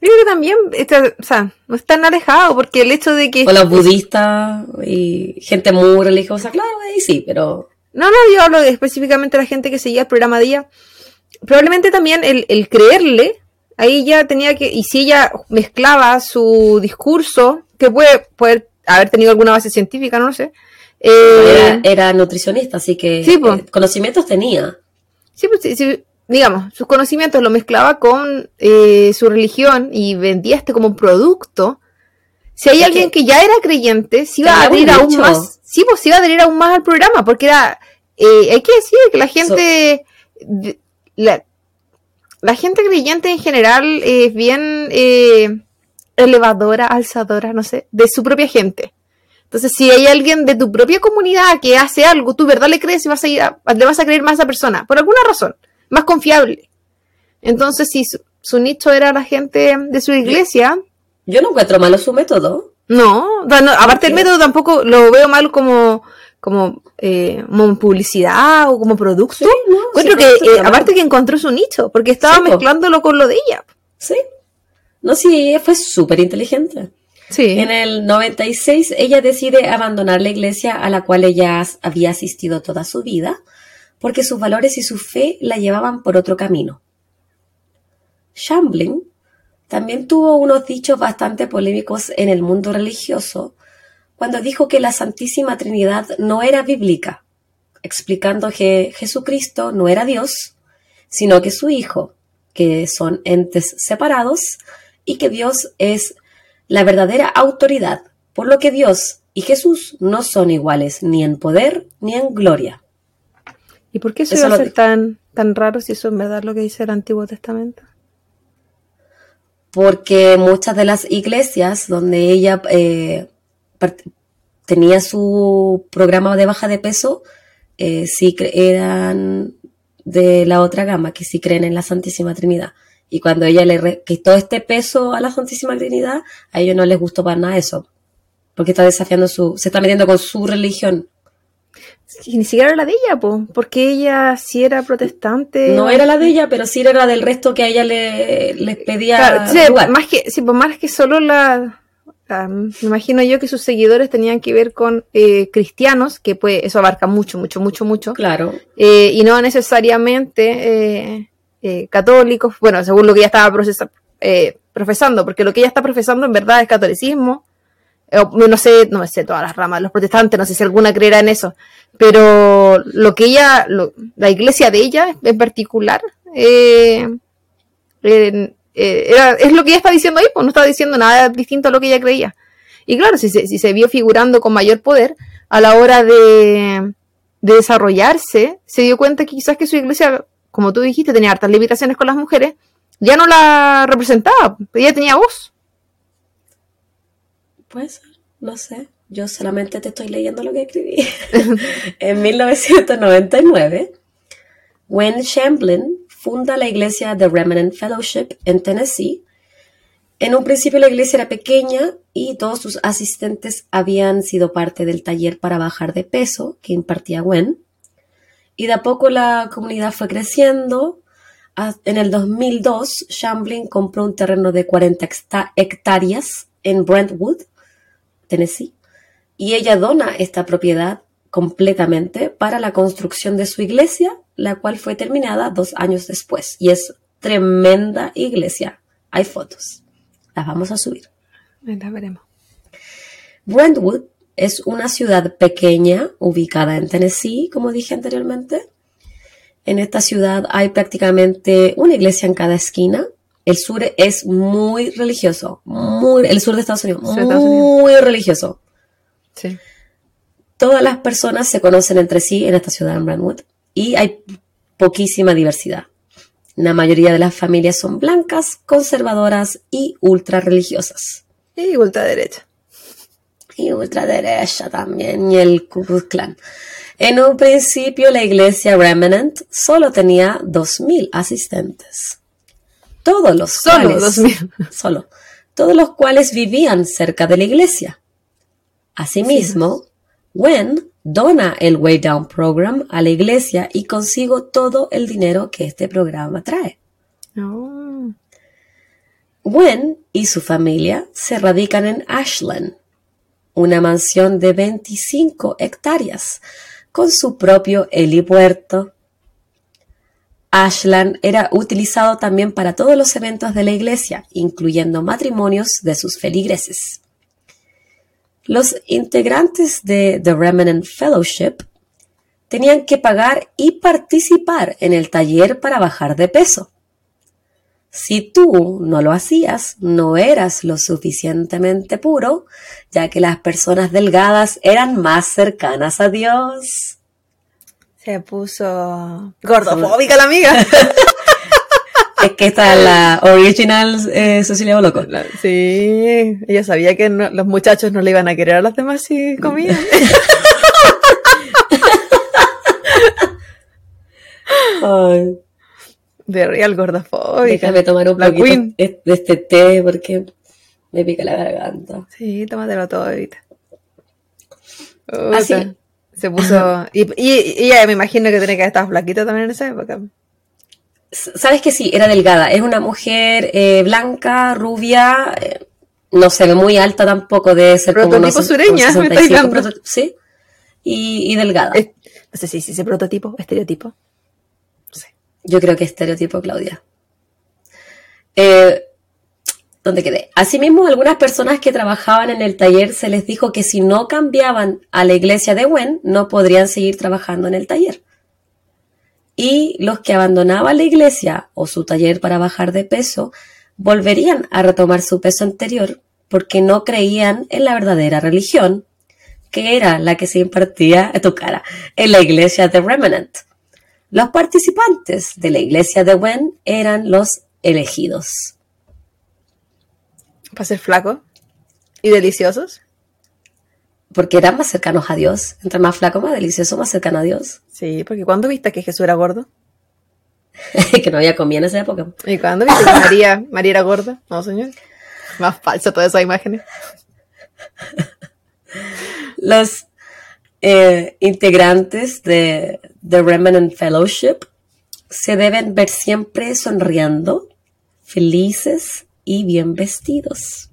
S2: Yo creo que también, o sea, no es tan alejado, porque el hecho de que...
S1: O los budistas y gente muy religiosa, claro, ahí sí, pero...
S2: No, no, yo hablo específicamente de la gente que seguía el programa día. Probablemente también el, el creerle, ahí ya tenía que, y si ella mezclaba su discurso, que puede, poder haber tenido alguna base científica, no lo sé.
S1: Eh, era, nutricionista, así que sí, pues. conocimientos tenía.
S2: Sí, pues sí, digamos, sus conocimientos lo mezclaba con eh, su religión y vendía este como un producto, si hay alguien que, ya era creyente, se iba a adherir aún más, sí, pues se iba a adherir aún más al programa, porque era, eh, hay que decir que la gente, la, gente creyente en general es bien eh, elevadora, alzadora, no sé, de su propia gente. Entonces, si hay alguien de tu propia comunidad que hace algo, tú verdad le crees y vas a ir le vas a creer más a esa persona, por alguna razón más confiable. Entonces, si su, nicho era la gente de su iglesia.
S1: Yo no encuentro malo su método.
S2: No, aparte el método tampoco lo veo mal como, como, eh, publicidad o como producto. encuentro que, eh, aparte que encontró su nicho, porque estaba mezclándolo con lo de ella.
S1: Sí. No, sí, ella fue súper inteligente. Sí. En el 96 ella decide abandonar la iglesia a la cual ella había asistido toda su vida porque sus valores y su fe la llevaban por otro camino. Shambling también tuvo unos dichos bastante polémicos en el mundo religioso cuando dijo que la Santísima Trinidad no era bíblica, explicando que Jesucristo no era Dios, sino que su Hijo, que son entes separados y que Dios es la verdadera autoridad, por lo que Dios y Jesús no son iguales ni en poder ni en gloria.
S2: ¿Y por qué eso, iba a ser tan, tan raro si eso es verdad lo que dice el Antiguo Testamento?
S1: Porque muchas de las iglesias donde ella eh, tenía su programa de baja de peso, eh, sí eran de la otra gama, que sí creen en la Santísima Trinidad. Y cuando ella le quitó este peso a la Santísima Trinidad, a ellos no les gustó para nada eso. Porque está desafiando su, se está metiendo con su religión
S2: ni siquiera era la de ella, porque ella sí era protestante.
S1: No era la de ella, pero sí era la del resto que a ella le, les pedía.
S2: sí, más que, sí, pues más que solo la, Me imagino yo que sus seguidores tenían que ver con eh, cristianos, que pues eso abarca mucho, mucho, mucho, mucho.
S1: Claro.
S2: Eh, y no necesariamente eh, católicos, bueno, según lo que ella estaba profesando, porque lo que ella está profesando en verdad es catolicismo, no sé, no sé todas las ramas, los protestantes, no sé si alguna creerá en eso, pero lo que ella, la iglesia de ella en particular, eh, eh, es lo que ella está diciendo ahí, pues no está diciendo nada distinto a lo que ella creía. Y claro, si se, si se vio figurando con mayor poder a la hora de, de desarrollarse, se dio cuenta que quizás que su iglesia, como tú dijiste, tenía hartas limitaciones con las mujeres, ya no la representaba, ella tenía voz.
S1: Pues, no sé. Yo solamente te estoy leyendo lo que escribí. en 1999, Gwen Shamblin funda la iglesia The Remnant Fellowship en Tennessee. En un principio la iglesia era pequeña y todos sus asistentes habían sido parte del taller para bajar de peso que impartía Gwen. Y de a poco la comunidad fue creciendo. En el 2002, Shamblin compró un terreno de 40 hectáreas en Brentwood, Tennessee, y ella dona esta propiedad completamente para la construcción de su iglesia, la cual fue terminada dos años después. Y es tremenda iglesia. Hay fotos. Las vamos a subir.
S2: La veremos.
S1: Brentwood es una ciudad pequeña ubicada en Tennessee, como dije anteriormente. En esta ciudad hay prácticamente una iglesia en cada esquina el sur es muy religioso, muy, el sur de Estados Unidos, muy religioso.
S2: Sí.
S1: Todas las personas se conocen entre sí en esta ciudad, en Brentwood, y hay poquísima diversidad. La mayoría de las familias son blancas, conservadoras y ultra religiosas.
S2: Y ultraderecha.
S1: Y ultraderecha también, y el Ku Klux Klan. En un principio, la iglesia Remnant solo tenía 2.000 asistentes todos los cuales, solo, todos los cuales vivían cerca de la iglesia. Asimismo, Gwen dona el Way Down Program a la iglesia y consigo todo el dinero que este programa trae.
S2: Oh.
S1: Gwen y su familia se radican en Ashland, una mansión de 25 hectáreas, con su propio helipuerto, Ashland era utilizado también para todos los eventos de la iglesia, incluyendo matrimonios de sus feligreses. Los integrantes de The Remnant Fellowship tenían que pagar y participar en el taller para bajar de peso. Si tú no lo hacías, no eras lo suficientemente puro, ya que las personas delgadas eran más cercanas a Dios.
S2: Se puso gordofóbica la amiga.
S1: es que esta es la original eh, Cecilia Boloco.
S2: Sí, ella sabía que los muchachos no le iban a querer a los demás si comían.
S1: Ay.
S2: De real gordofóbica.
S1: Déjame tomar un poquito de este té porque me pica la garganta.
S2: Sí, tómatelo todo ahorita. Así, se puso. Y, ella me imagino que tiene que estar flaquita también en esa época.
S1: Sabes que sí, era delgada. Es una mujer eh, blanca, rubia, eh, no se ve muy alta tampoco, de ser
S2: prototipo como sureña, me
S1: sí, y, y delgada.
S2: no sé si ese prototipo, estereotipo.
S1: Sí. Yo creo que estereotipo, Claudia. Eh, donde quedé. Asimismo, algunas personas que trabajaban en el taller se les dijo que si no cambiaban a la iglesia de Gwen, no podrían seguir trabajando en el taller. Y los que abandonaban la iglesia o su taller para bajar de peso, volverían a retomar su peso anterior porque no creían en la verdadera religión, que era la que se impartía a tu cara en la iglesia de Remnant. Los participantes de la iglesia de Gwen eran los elegidos.
S2: Para ser flacos y deliciosos.
S1: Porque eran más cercanos a Dios. Entre más flaco, más delicioso, más cercano a Dios.
S2: Sí, porque ¿cuándo viste que Jesús era gordo?
S1: que no había comido en esa época.
S2: ¿Y cuándo viste que María, María era gorda? No, señor. Más falso todas esas imágenes.
S1: Los eh, integrantes de The Remnant Fellowship se deben ver siempre sonriendo, felices y bien vestidos.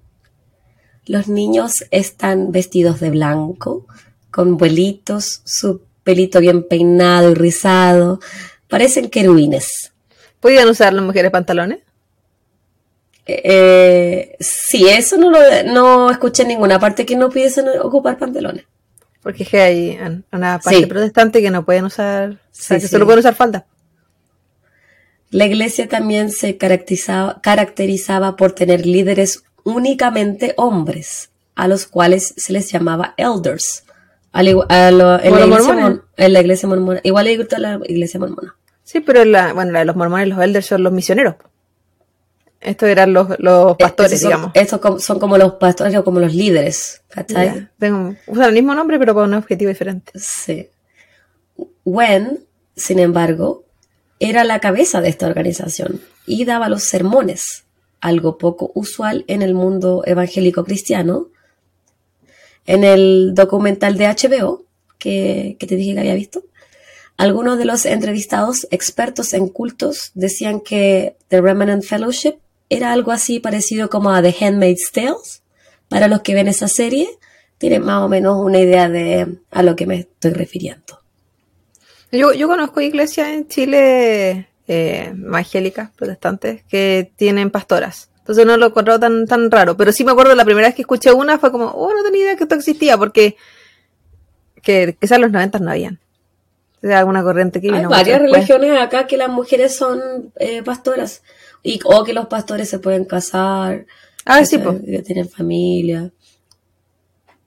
S1: Los niños están vestidos de blanco, con vuelitos, su pelito bien peinado y rizado. Parecen querubines.
S2: ¿Podían usar las mujeres pantalones?
S1: Eh, sí, eso no lo no escuché en ninguna parte que no pudiesen ocupar pantalones.
S2: Porque es que hay un- una parte
S1: Sí.
S2: protestante que no pueden usar, o sea,
S1: Sí,
S2: que
S1: sí.
S2: solo pueden usar falda.
S1: La iglesia también se caracterizaba, caracterizaba por tener líderes únicamente hombres, a los cuales se les llamaba elders. Al a lo- en, la iglesia en la iglesia mormona. Igual le gusta la iglesia mormona.
S2: Sí, pero la, bueno, la de los mormones los elders son los misioneros. Estos eran los, los pastores,
S1: Estos son,
S2: digamos.
S1: estos son como los pastores o como los líderes. ¿Cachai?
S2: Ya, tengo- usan el mismo nombre, pero para un objetivo diferente.
S1: Sí. Gwen, sin embargo, era la cabeza de esta organización y daba los sermones, algo poco usual en el mundo evangélico cristiano. En el documental de HBO, que, que te dije que había visto, algunos de los entrevistados expertos en cultos decían que The Remnant Fellowship era algo así parecido como a The Handmaid's Tales. Para los que ven esa serie, tienen más o menos una idea de a lo que me estoy refiriendo.
S2: Yo, yo conozco iglesias en Chile eh, evangélicas, protestantes, que tienen pastoras. Entonces no lo he encontrado tan, tan raro. Pero sí me acuerdo la primera vez que escuché una fue como, oh, no tenía idea que esto existía, porque que quizás en los 90 no habían. O sea, alguna corriente que
S1: Hay varias religiones acá que las mujeres son eh, pastoras y, o que los pastores se pueden casar,
S2: Ah, sí, pues.
S1: que tienen familia.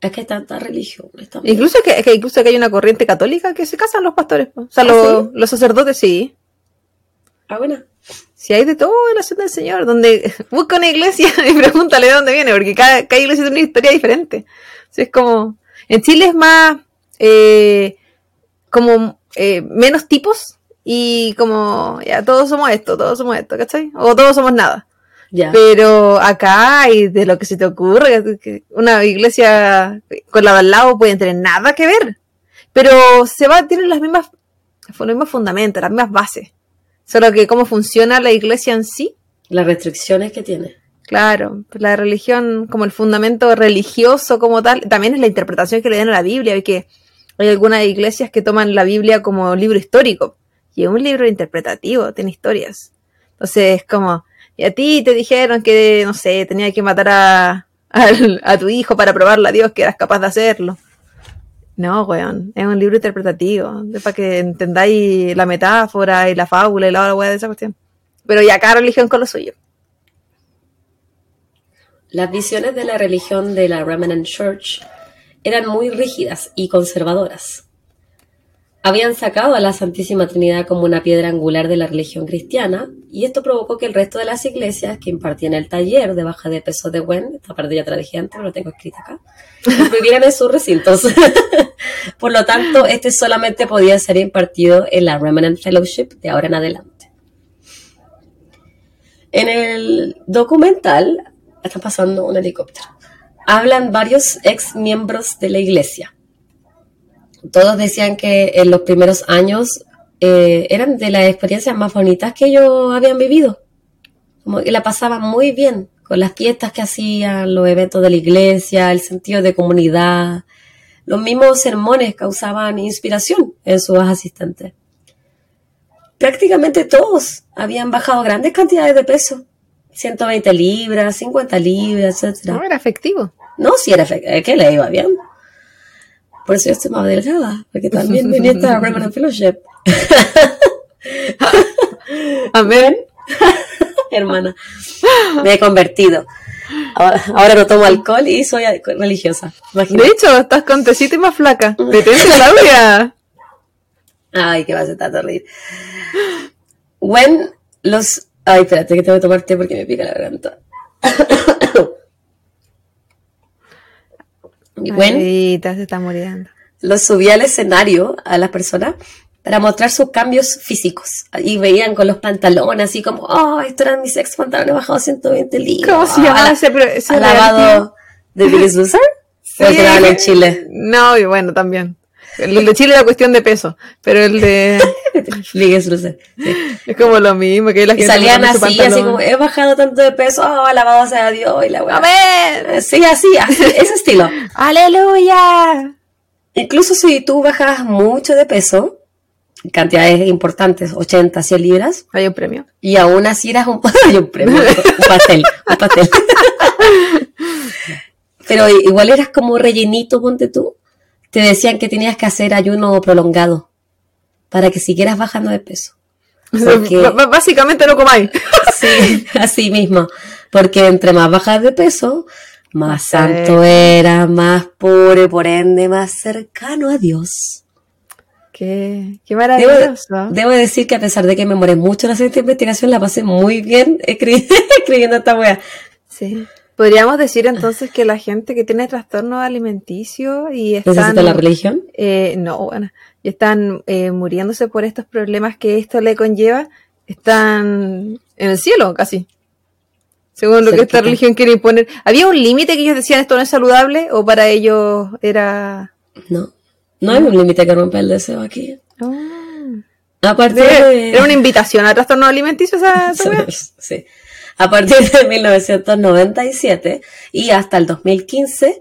S1: Es que hay tantas religiones también.
S2: Incluso que, que incluso que hay una corriente católica que se casan los pastores. po. O sea,
S1: ¿Ah,
S2: los, los sacerdotes sí.
S1: Ah, bueno.
S2: Si hay de todo en la ciudad del Señor, donde busca una iglesia y pregúntale de dónde viene, porque cada, cada iglesia tiene una historia diferente. Sea, es como, en Chile es más, eh, como, eh, menos tipos y como, ya, todos somos esto, todos somos esto, ¿cachai? O todos somos nada.
S1: Ya.
S2: Pero acá hay de lo que se te ocurre, una iglesia con la de al lado pueden tener nada que ver. Pero se va, tienen las mismas, los mismos fundamentos, las mismas bases. Solo que cómo funciona la iglesia en sí,
S1: Las restricciones que tiene.
S2: claro, pues la religión como el fundamento religioso como tal, también es la interpretación que le dan a la Biblia, hay que hay algunas iglesias que toman la Biblia como libro histórico, y es un libro interpretativo, tiene historias. Entonces es como, y a ti te dijeron que, no sé, tenía que matar a, a tu hijo para probarle a Dios que eras capaz de hacerlo. No, weón, es un libro interpretativo, es para que entendáis la metáfora y la fábula y la weá de esa cuestión. Pero ya cada religión con lo suyo.
S1: Las visiones de la religión de la Remnant Church eran muy rígidas y conservadoras. Habían sacado a la Santísima Trinidad como una piedra angular de la religión cristiana, y esto provocó que el resto de las iglesias que impartían el taller de baja de peso de Gwen, esta parte ya te la dije antes, lo tengo escrito acá, prohibieran en sus recintos. Por lo tanto, este solamente podía ser impartido en la Remnant Fellowship de ahora en adelante. En el documental, está pasando un helicóptero, hablan varios ex miembros de la iglesia. Todos decían que en los primeros años eh, eran de las experiencias más bonitas que ellos habían vivido. Como que la pasaban muy bien con las fiestas que hacían, los eventos de la iglesia, el sentido de comunidad. Los mismos sermones causaban inspiración en sus asistentes. Prácticamente todos habían bajado grandes cantidades de peso. 120 libras, 50 libras, etc.
S2: No, era efectivo.
S1: No, si era fe- es que le iba bien. Por eso yo estoy más delgada, porque también venía esta Remnant Fellowship.
S2: Amén.
S1: Hermana, me he convertido. Ahora, ahora no tomo alcohol y soy religiosa.
S2: De hecho, estás con tecito y más flaca. Detente, Claudia.
S1: Ay, que va a ser tan terrible. When los... Ay, espérate, que tengo que tomar té porque me pica la garganta. When
S2: se está muriendo.
S1: los subía al escenario a las personas para mostrar sus cambios físicos. Y veían con los pantalones así como, oh, estos eran mis ex pantalones bajados 120 libras.
S2: ¿Cómo se llama
S1: Ah,
S2: ese, ese
S1: Alabado de.
S2: Sí.
S1: ¿O el que daban en Chile?
S2: No, y bueno, también. El de Chile era cuestión de peso, pero el de...
S1: Loser. sí.
S2: es como lo mismo, que la
S1: Y
S2: gente
S1: salían
S2: pone su
S1: así, así como, he bajado tanto de peso, oh, alabado sea Dios y la weá.
S2: ¡Amén!
S1: Sí, así, así, ese estilo.
S2: ¡Aleluya!
S1: Incluso si tú bajas mucho de peso, cantidades importantes, 80, 100 libras.
S2: Hay un premio.
S1: Y aún así eras un, hay un premio, un pastel, un pastel. Pero igual eras como rellenito, ponte tú. Te decían que tenías que hacer ayuno prolongado para que siguieras bajando de peso.
S2: Porque, Básicamente no comáis.
S1: sí, así mismo. Porque entre más bajas de peso, más
S2: Más
S1: santo era, más puro, por ende, más cercano a Dios.
S2: Qué, qué maravilloso.
S1: debo decir que a pesar de que me moré mucho en hacer esta investigación, la pasé muy bien escri- escribiendo esta wea.
S2: Sí. Podríamos decir entonces que la gente que tiene trastorno alimenticio y están...
S1: ¿Necesita la religión?
S2: eh, no, bueno, y están eh, muriéndose por estos problemas que esto le conlleva, están en el cielo casi. Según lo que esta religión quiere imponer. ¿Había un límite que ellos decían esto no es saludable o para ellos era...
S1: No. No hay un límite que rompa el deseo aquí.
S2: Ah.
S1: A partir de...
S2: era una invitación a trastorno alimenticio esa?
S1: Sí. A partir de 1997 y hasta el 2015,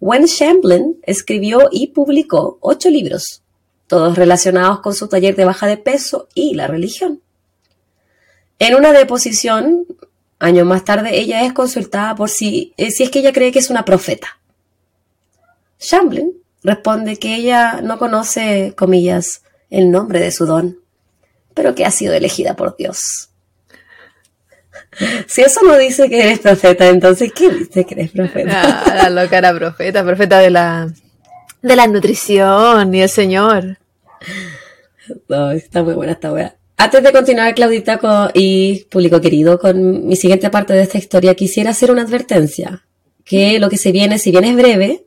S1: Wen Shamblin escribió y publicó ocho libros, todos relacionados con su taller de baja de peso y la religión. En una deposición, años más tarde, ella es consultada por si, eh, si es que ella cree que es una profeta. Shamblin responde que ella no conoce, comillas, el nombre de su don, pero que ha sido elegida por Dios. Si eso no dice que eres profeta, entonces ¿qué dice que eres profeta?
S2: Ah, la loca era profeta, profeta de la, de la nutrición y el Señor.
S1: No, está muy buena esta wea. Antes de continuar, Claudita con- y público querido, con mi siguiente parte de esta historia, quisiera hacer una advertencia. Que lo que se viene, si bien es breve,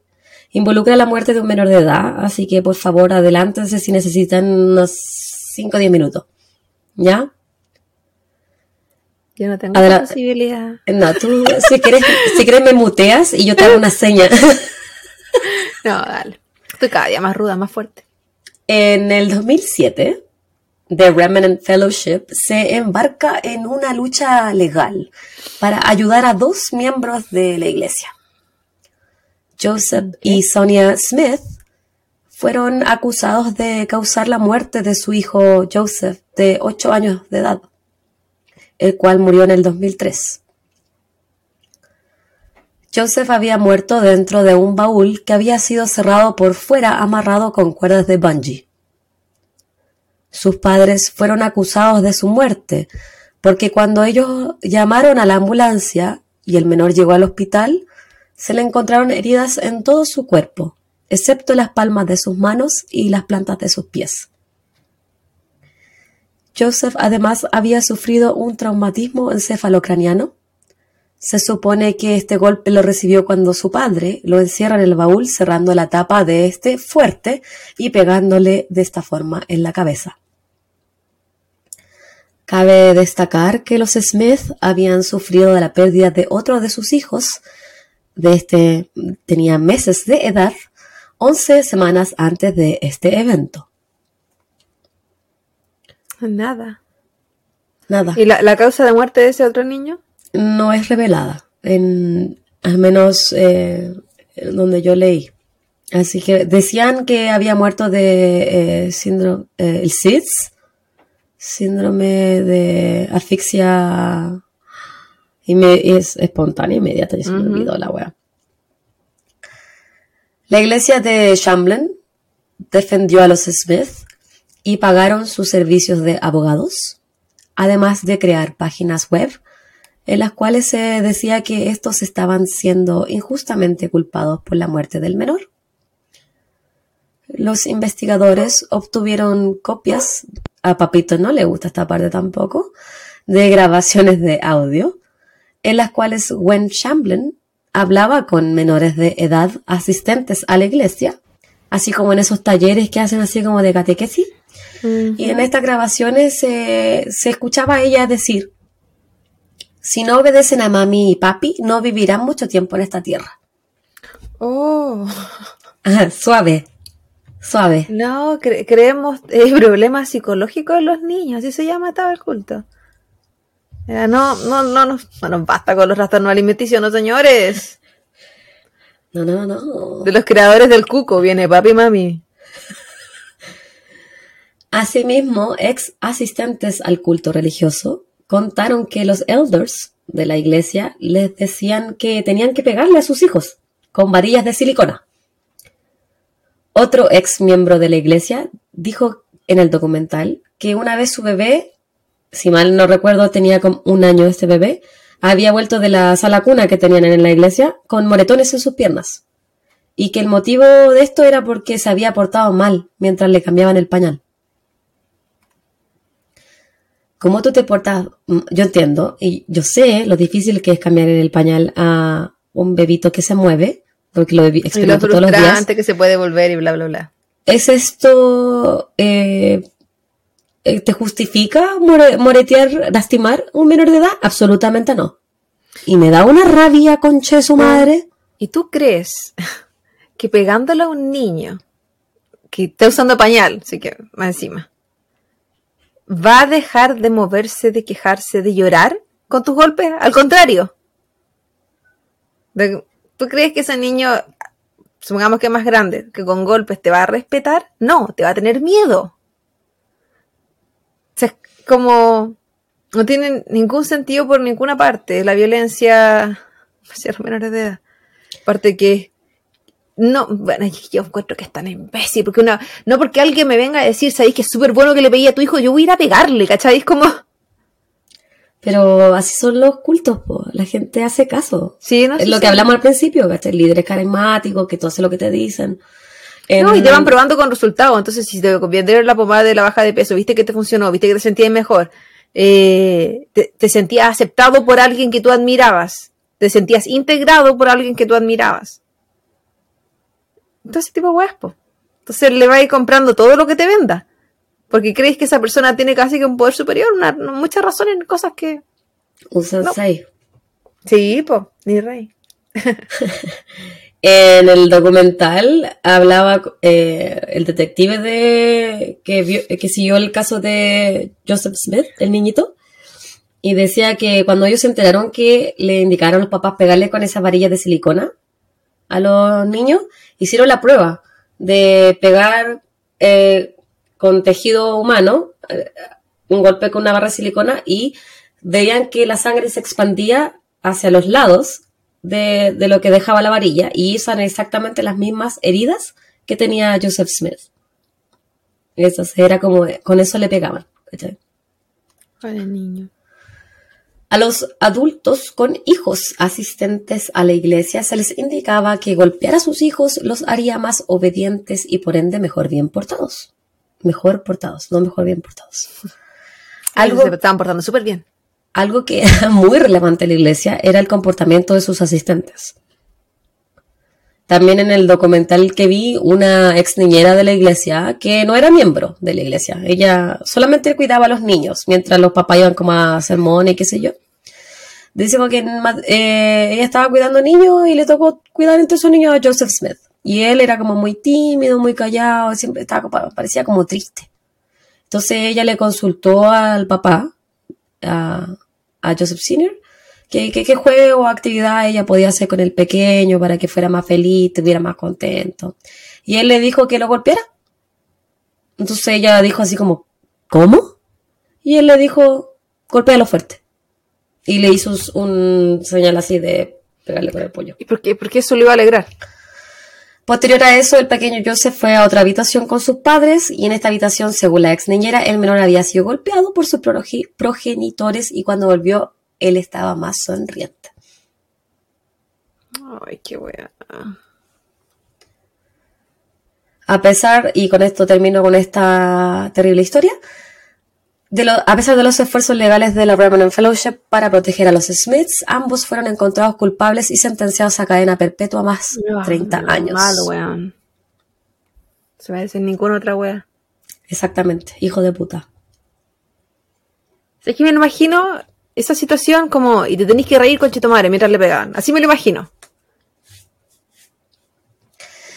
S1: involucra la muerte de un menor de edad, así que por favor adelántense si necesitan unos 5 o 10 minutos. ¿Ya?
S2: Yo no tengo
S1: Adela-
S2: posibilidad.
S1: No, tú, si quieres, si quieres me muteas y yo te hago una seña.
S2: No, dale. Estoy cada día más ruda, más fuerte.
S1: En el 2007, The Remnant Fellowship se embarca en una lucha legal para ayudar a dos miembros de la iglesia. Joseph y Sonia Smith fueron acusados de causar la muerte de su hijo Joseph, de 8 años de edad, el cual murió en el 2003. Joseph había muerto dentro de un baúl que había sido cerrado por fuera amarrado con cuerdas de bungee. Sus padres fueron acusados de su muerte porque cuando ellos llamaron a la ambulancia y el menor llegó al hospital, se le encontraron heridas en todo su cuerpo, excepto las palmas de sus manos y las plantas de sus pies. Joseph además había sufrido un traumatismo encefalocraniano se supone que este golpe lo recibió cuando su padre lo encierra en el baúl cerrando la tapa de este fuerte y pegándole de esta forma en la cabeza. Cabe destacar que los Smith habían sufrido de la pérdida de otro de sus hijos, de este tenía meses de edad, 11 semanas antes de este evento.
S2: Nada.
S1: Nada.
S2: ¿Y la, la causa de muerte de ese otro niño?
S1: no es revelada, en, al menos eh, donde yo leí. Así que decían que había muerto de eh, síndrome, eh, el SIDS, síndrome de asfixia inme- es espontánea inmediata, ya se me olvidó la wea. La iglesia de Shamblin defendió a los Smith y pagaron sus servicios de abogados, además de crear páginas web en las cuales se decía que estos estaban siendo injustamente culpados por la muerte del menor. Los investigadores obtuvieron copias, a Papito no le gusta esta parte tampoco, de grabaciones de audio, en las cuales Gwen Shamblin hablaba con menores de edad asistentes a la iglesia, así como en esos talleres que hacen así como de catequesis. Y en estas grabaciones se, se escuchaba a ella decir, si no obedecen a mami y papi, no vivirán mucho tiempo en esta tierra.
S2: Oh,
S1: suave, suave.
S2: no, cre- creemos eh, problemas psicológicos en los niños, así se llama estaba el culto. Eh, no, no, no, no, no nos basta con los trastornos alimenticios, no señores.
S1: No, no, no.
S2: De los creadores del cuco viene papi y mami.
S1: Asimismo, ex asistentes al culto religioso contaron que los elders de la iglesia les decían que tenían que pegarle a sus hijos con varillas de silicona. Otro ex miembro de la iglesia dijo en el documental que una vez su bebé, si mal no recuerdo tenía como un año este bebé, había vuelto de la sala cuna que tenían en la iglesia con moretones en sus piernas. Y que el motivo de esto era porque se había portado mal mientras le cambiaban el pañal. ¿Cómo tú te portas? Mm, yo entiendo y yo sé lo difícil que es cambiar el pañal a un bebito que se mueve, porque lo experimento
S2: todos los días. que se puede volver y bla, bla, bla.
S1: ¿Es esto, eh, te justifica moretear, lastimar un menor de edad? Absolutamente no. Y me da una rabia, conche su madre.
S2: ¿Y tú crees que pegándole a un niño que está usando pañal, así que más encima, va a dejar de moverse, de quejarse, de llorar con tus golpes. Al contrario. ¿Tú crees que ese niño, supongamos que es más grande, que con golpes te va a respetar? No, te va a tener miedo. O sea, es como... No tiene ningún sentido por ninguna parte la violencia hacia los menores de edad. Aparte que no, bueno, yo encuentro que es tan imbécil, porque una, no porque alguien me venga a decir, sabéis que es súper bueno que le pegué a tu hijo, yo voy a ir a pegarle, ¿cachai? Es como...
S1: Pero así son los cultos, po. la gente hace caso.
S2: Sí, no
S1: Es lo que hablamos al principio, ¿cachai? Líderes carismáticos, que tú haces lo que te dicen.
S2: No, y te van probando con resultados. Entonces, si te conviene la pomada de la baja de peso, viste que te funcionó, viste que te sentías mejor, eh, te, te sentías aceptado por alguien que tú admirabas, te sentías integrado por alguien que tú admirabas entonces, tipo weas, Entonces le vais comprando todo lo que te venda. Porque crees que esa persona tiene casi que un poder superior, una, muchas razones, cosas que.
S1: Un sensei.
S2: Sí, pues, ni rey.
S1: en el documental hablaba eh, el detective de que, que siguió el caso de Joseph Smith, el niñito, y decía que cuando ellos se enteraron que le indicaron a los papás pegarle con esa varilla de silicona a los niños, hicieron la prueba de pegar eh, con tejido humano, eh, un golpe con una barra de silicona y veían que la sangre se expandía hacia los lados de, lo que dejaba la varilla y son exactamente las mismas heridas que tenía Joseph Smith. Eso era como, con eso le pegaban.
S2: niño.
S1: A los adultos con hijos asistentes a la iglesia se les indicaba que golpear a sus hijos los haría más obedientes y por ende mejor bien portados. Mejor portados, no mejor bien portados.
S2: Algo, se estaban portando súper bien.
S1: Algo que era muy relevante en la iglesia era el comportamiento de sus asistentes. También en el documental que vi, una ex niñera de la iglesia que no era miembro de la iglesia. Ella solamente cuidaba a los niños mientras los papás iban como a sermón y qué sé yo. Dice que eh, ella estaba cuidando niños y le tocó cuidar entre esos niños a Joseph Smith. Y él era como muy tímido, muy callado, siempre estaba, parecía como triste. Entonces ella le consultó al papá, a, Joseph Senior, qué que, juego o actividad ella podía hacer con el pequeño para que fuera más feliz, estuviera más contento. Y él le dijo que lo golpeara. Entonces ella dijo así como, ¿cómo? Y él le dijo, golpéalo fuerte y le hizo un señal así de pegarle con el pollo.
S2: ¿Y por qué? Porque eso le iba a alegrar.
S1: Posterior a eso, el pequeño Joseph fue a otra habitación con sus padres y en esta habitación, según la ex niñera, el menor había sido golpeado por sus progenitores y cuando volvió, él estaba más sonriente.
S2: Ay, qué buena.
S1: A pesar, y con esto termino con esta terrible historia, a pesar de los esfuerzos legales de la Revenant Fellowship para proteger a los Smiths, ambos fueron encontrados culpables y sentenciados a cadena perpetua más 30 años.
S2: Malo, weón. Se va a decir ninguna otra wea.
S1: Exactamente, hijo de puta.
S2: Es que me imagino esa situación como, y te tenéis que reír con Chetomare mientras le pegaban. Así me lo imagino.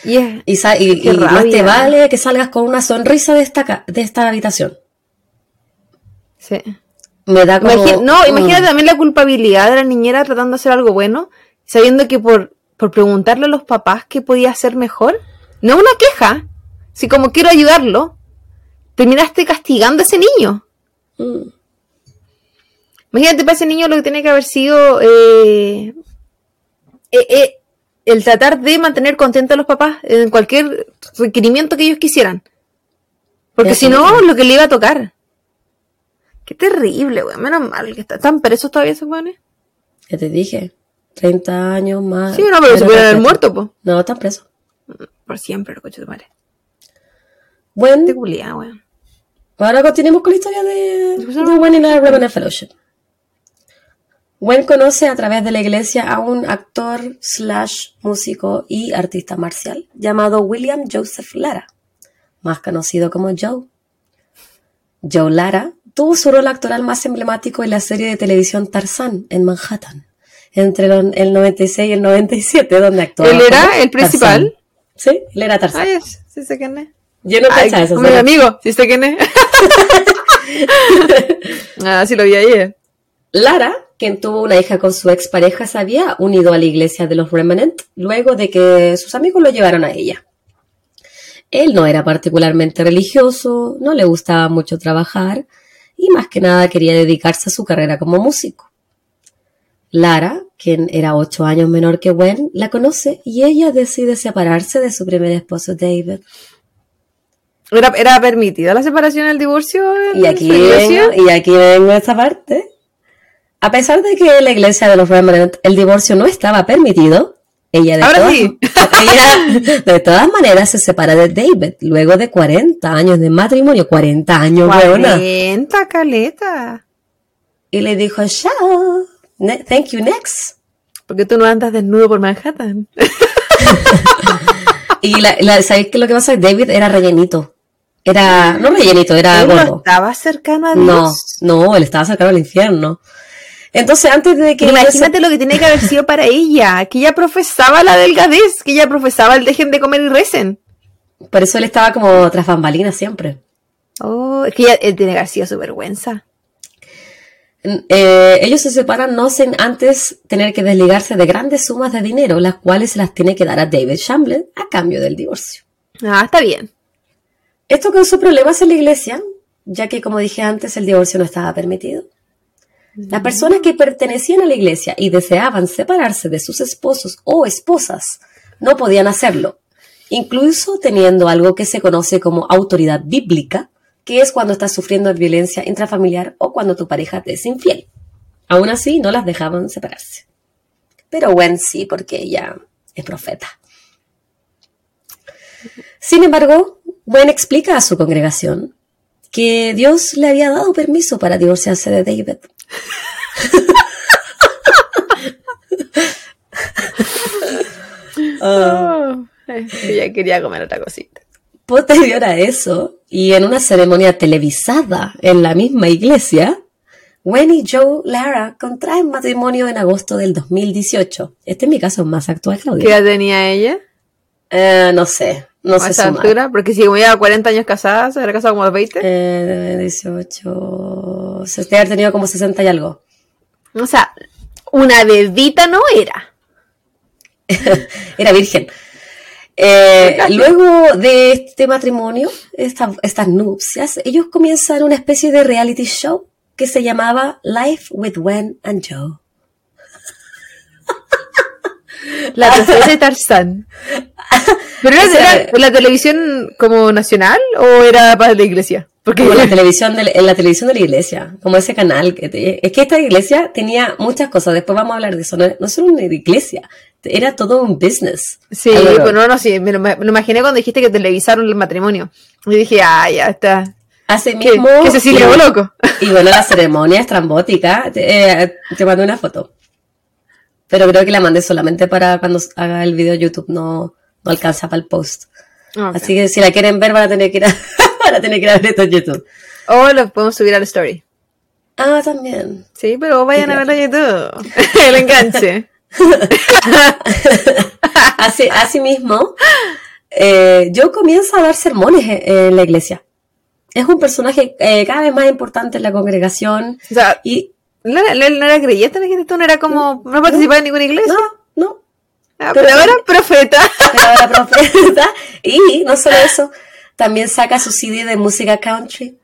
S1: Y, y, más te vale que salgas con una sonrisa de esta, de esta habitación.
S2: Sí.
S1: Me da como...
S2: no, imagínate también la culpabilidad de la niñera tratando de hacer algo bueno, sabiendo que por, por preguntarle a los papás qué podía hacer mejor, no una queja, si como quiero ayudarlo, terminaste castigando a ese niño.
S1: Mm.
S2: Imagínate para ese niño lo que tiene que haber sido eh, eh, eh, el tratar de mantener contentos a los papás en cualquier requerimiento que ellos quisieran. Porque si no, lo que le iba a tocar. Qué terrible, weón. Menos mal que está. ¿Están presos todavía se pone?
S1: Ya te dije. 30 años más.
S2: Sí, no, pero se
S1: Pero
S2: pueden haber muerto, pues.
S1: No, están presos.
S2: Por siempre, el coche de madre.
S1: Bueno,
S2: Qué culiada, weón.
S1: ahora continuemos con la historia de, de. Gwen y la Remnant Fellowship. Gwen conoce a través de la iglesia a un actor slash músico y artista marcial llamado William Joseph Lara, más conocido como Joe. Joe Lara tuvo su rol actoral más emblemático en la serie de televisión Tarzán en Manhattan, entre el 96 y el 97, donde actuaba.
S2: ¿Él era el principal?
S1: Tarzán. Sí, él era Tarzán.
S2: Ay, sí sé quién es.
S1: Yo no cachaba eso.
S2: mi amigo, sí sé quién es. ah, sí lo vi ayer.
S1: Lara, quien tuvo una hija con su expareja, se había unido a la iglesia de los Remnant luego de que sus amigos lo llevaron a ella. Él no era particularmente religioso, no le gustaba mucho trabajar y más que nada quería dedicarse a su carrera como músico. Lara, quien era ocho años menor que Gwen, la conoce y ella decide separarse de su primer esposo David.
S2: ¿Era, era permitida la separación, el divorcio?
S1: Y aquí vengo, y aquí vengo a esta parte. A pesar de que en la iglesia de los Remnant el divorcio no estaba permitido, ella de,
S2: Ahora
S1: todas,
S2: sí.
S1: ella de todas maneras se separa de David luego de 40 años de matrimonio, 40 años, weona.
S2: 40, caleta.
S1: Y le dijo, chao, thank you, next.
S2: Porque tú no andas desnudo por Manhattan.
S1: Y la, la, ¿sabéis qué es lo que pasa? David era rellenito. Era, no rellenito, era
S2: Él no
S1: gordo.
S2: estaba cercano a Dios.
S1: No, no, él estaba cercano al infierno. Entonces, antes de que... Ella
S2: imagínate lo que tiene que haber sido para ella, que ella profesaba la delgadez, que ella profesaba el dejen de comer y recen.
S1: Por eso él estaba como tras bambalinas siempre.
S2: Oh, es que ella él tiene que haber sido su vergüenza.
S1: Eh, ellos se separan no sin antes tener que desligarse de grandes sumas de dinero, las cuales se las tiene que dar a David Chamberlain a cambio del divorcio.
S2: Ah, está bien.
S1: Esto causó problemas en la iglesia, ya que, como dije antes, el divorcio no estaba permitido. Las personas que pertenecían a la iglesia y deseaban separarse de sus esposos o esposas no podían hacerlo, incluso teniendo algo que se conoce como autoridad bíblica, que es cuando estás sufriendo violencia intrafamiliar o cuando tu pareja te es infiel. Aún así, no las dejaban separarse. Pero Gwen sí, porque ella es profeta. Sin embargo, Gwen explica a su congregación que Dios le había dado permiso para divorciarse de David. Ah,
S2: Oh, ella quería comer otra cosita.
S1: posterior a eso, y en una ceremonia televisada en la misma iglesia, Gwen y Joe Lara contraen matrimonio en agosto del 2018. Este es mi caso más actual,
S2: ¿Qué
S1: Claudia.
S2: edad tenía ella?
S1: Eh, no sé, no
S2: a
S1: sé
S2: esa altura? Porque si como lleva 40 años casada, se habrá casado como a los 20.
S1: Eh, 18... Se debe haber tenido como 60 y algo.
S2: O sea, una bebita no era.
S1: Era virgen. Eh, luego de este matrimonio, esta- estas nupcias, ellos comienzan una especie de reality show que se llamaba Life with Gwen and Joe.
S2: La princesa de Tarzán. ¿Pero era, era la televisión como nacional o era para la iglesia? Porque
S1: Como la televisión de, en la televisión de la iglesia, como ese canal. Que te- es que esta iglesia tenía muchas cosas, después vamos a hablar de eso. No, no solo una iglesia, era todo un business.
S2: Sí,
S1: Algo-
S2: pues no, no, sí, me lo, me lo imaginé cuando dijiste que televisaron el matrimonio. Y dije, ah, ya está.
S1: Hace
S2: Que,
S1: mismo.
S2: que Cecilia
S1: y-
S2: loco.
S1: Y bueno, la ceremonia estrambótica. Te, eh, te mandé una foto. Pero creo que la mandé solamente para cuando haga el video de YouTube. No, no alcanza para el post. Así que si la quieren ver, van a tener que ir a, van a, tener que ir a ver esto en YouTube.
S2: O lo podemos subir al story.
S1: Ah, también.
S2: Sí, pero vayan a verlo en YouTube. el enganche.
S1: Así, así mismo, eh, yo comienzo a dar sermones en, la iglesia. Es un personaje eh, cada vez más importante en la congregación.
S2: O sea,
S1: Y
S2: ¿no era, no era creyente? ¿No era como, no participaba en ninguna iglesia?
S1: no,
S2: Ah,
S1: pero-
S2: ahora profeta.
S1: pero ahora profeta. Y no solo eso, también saca su CD de música country,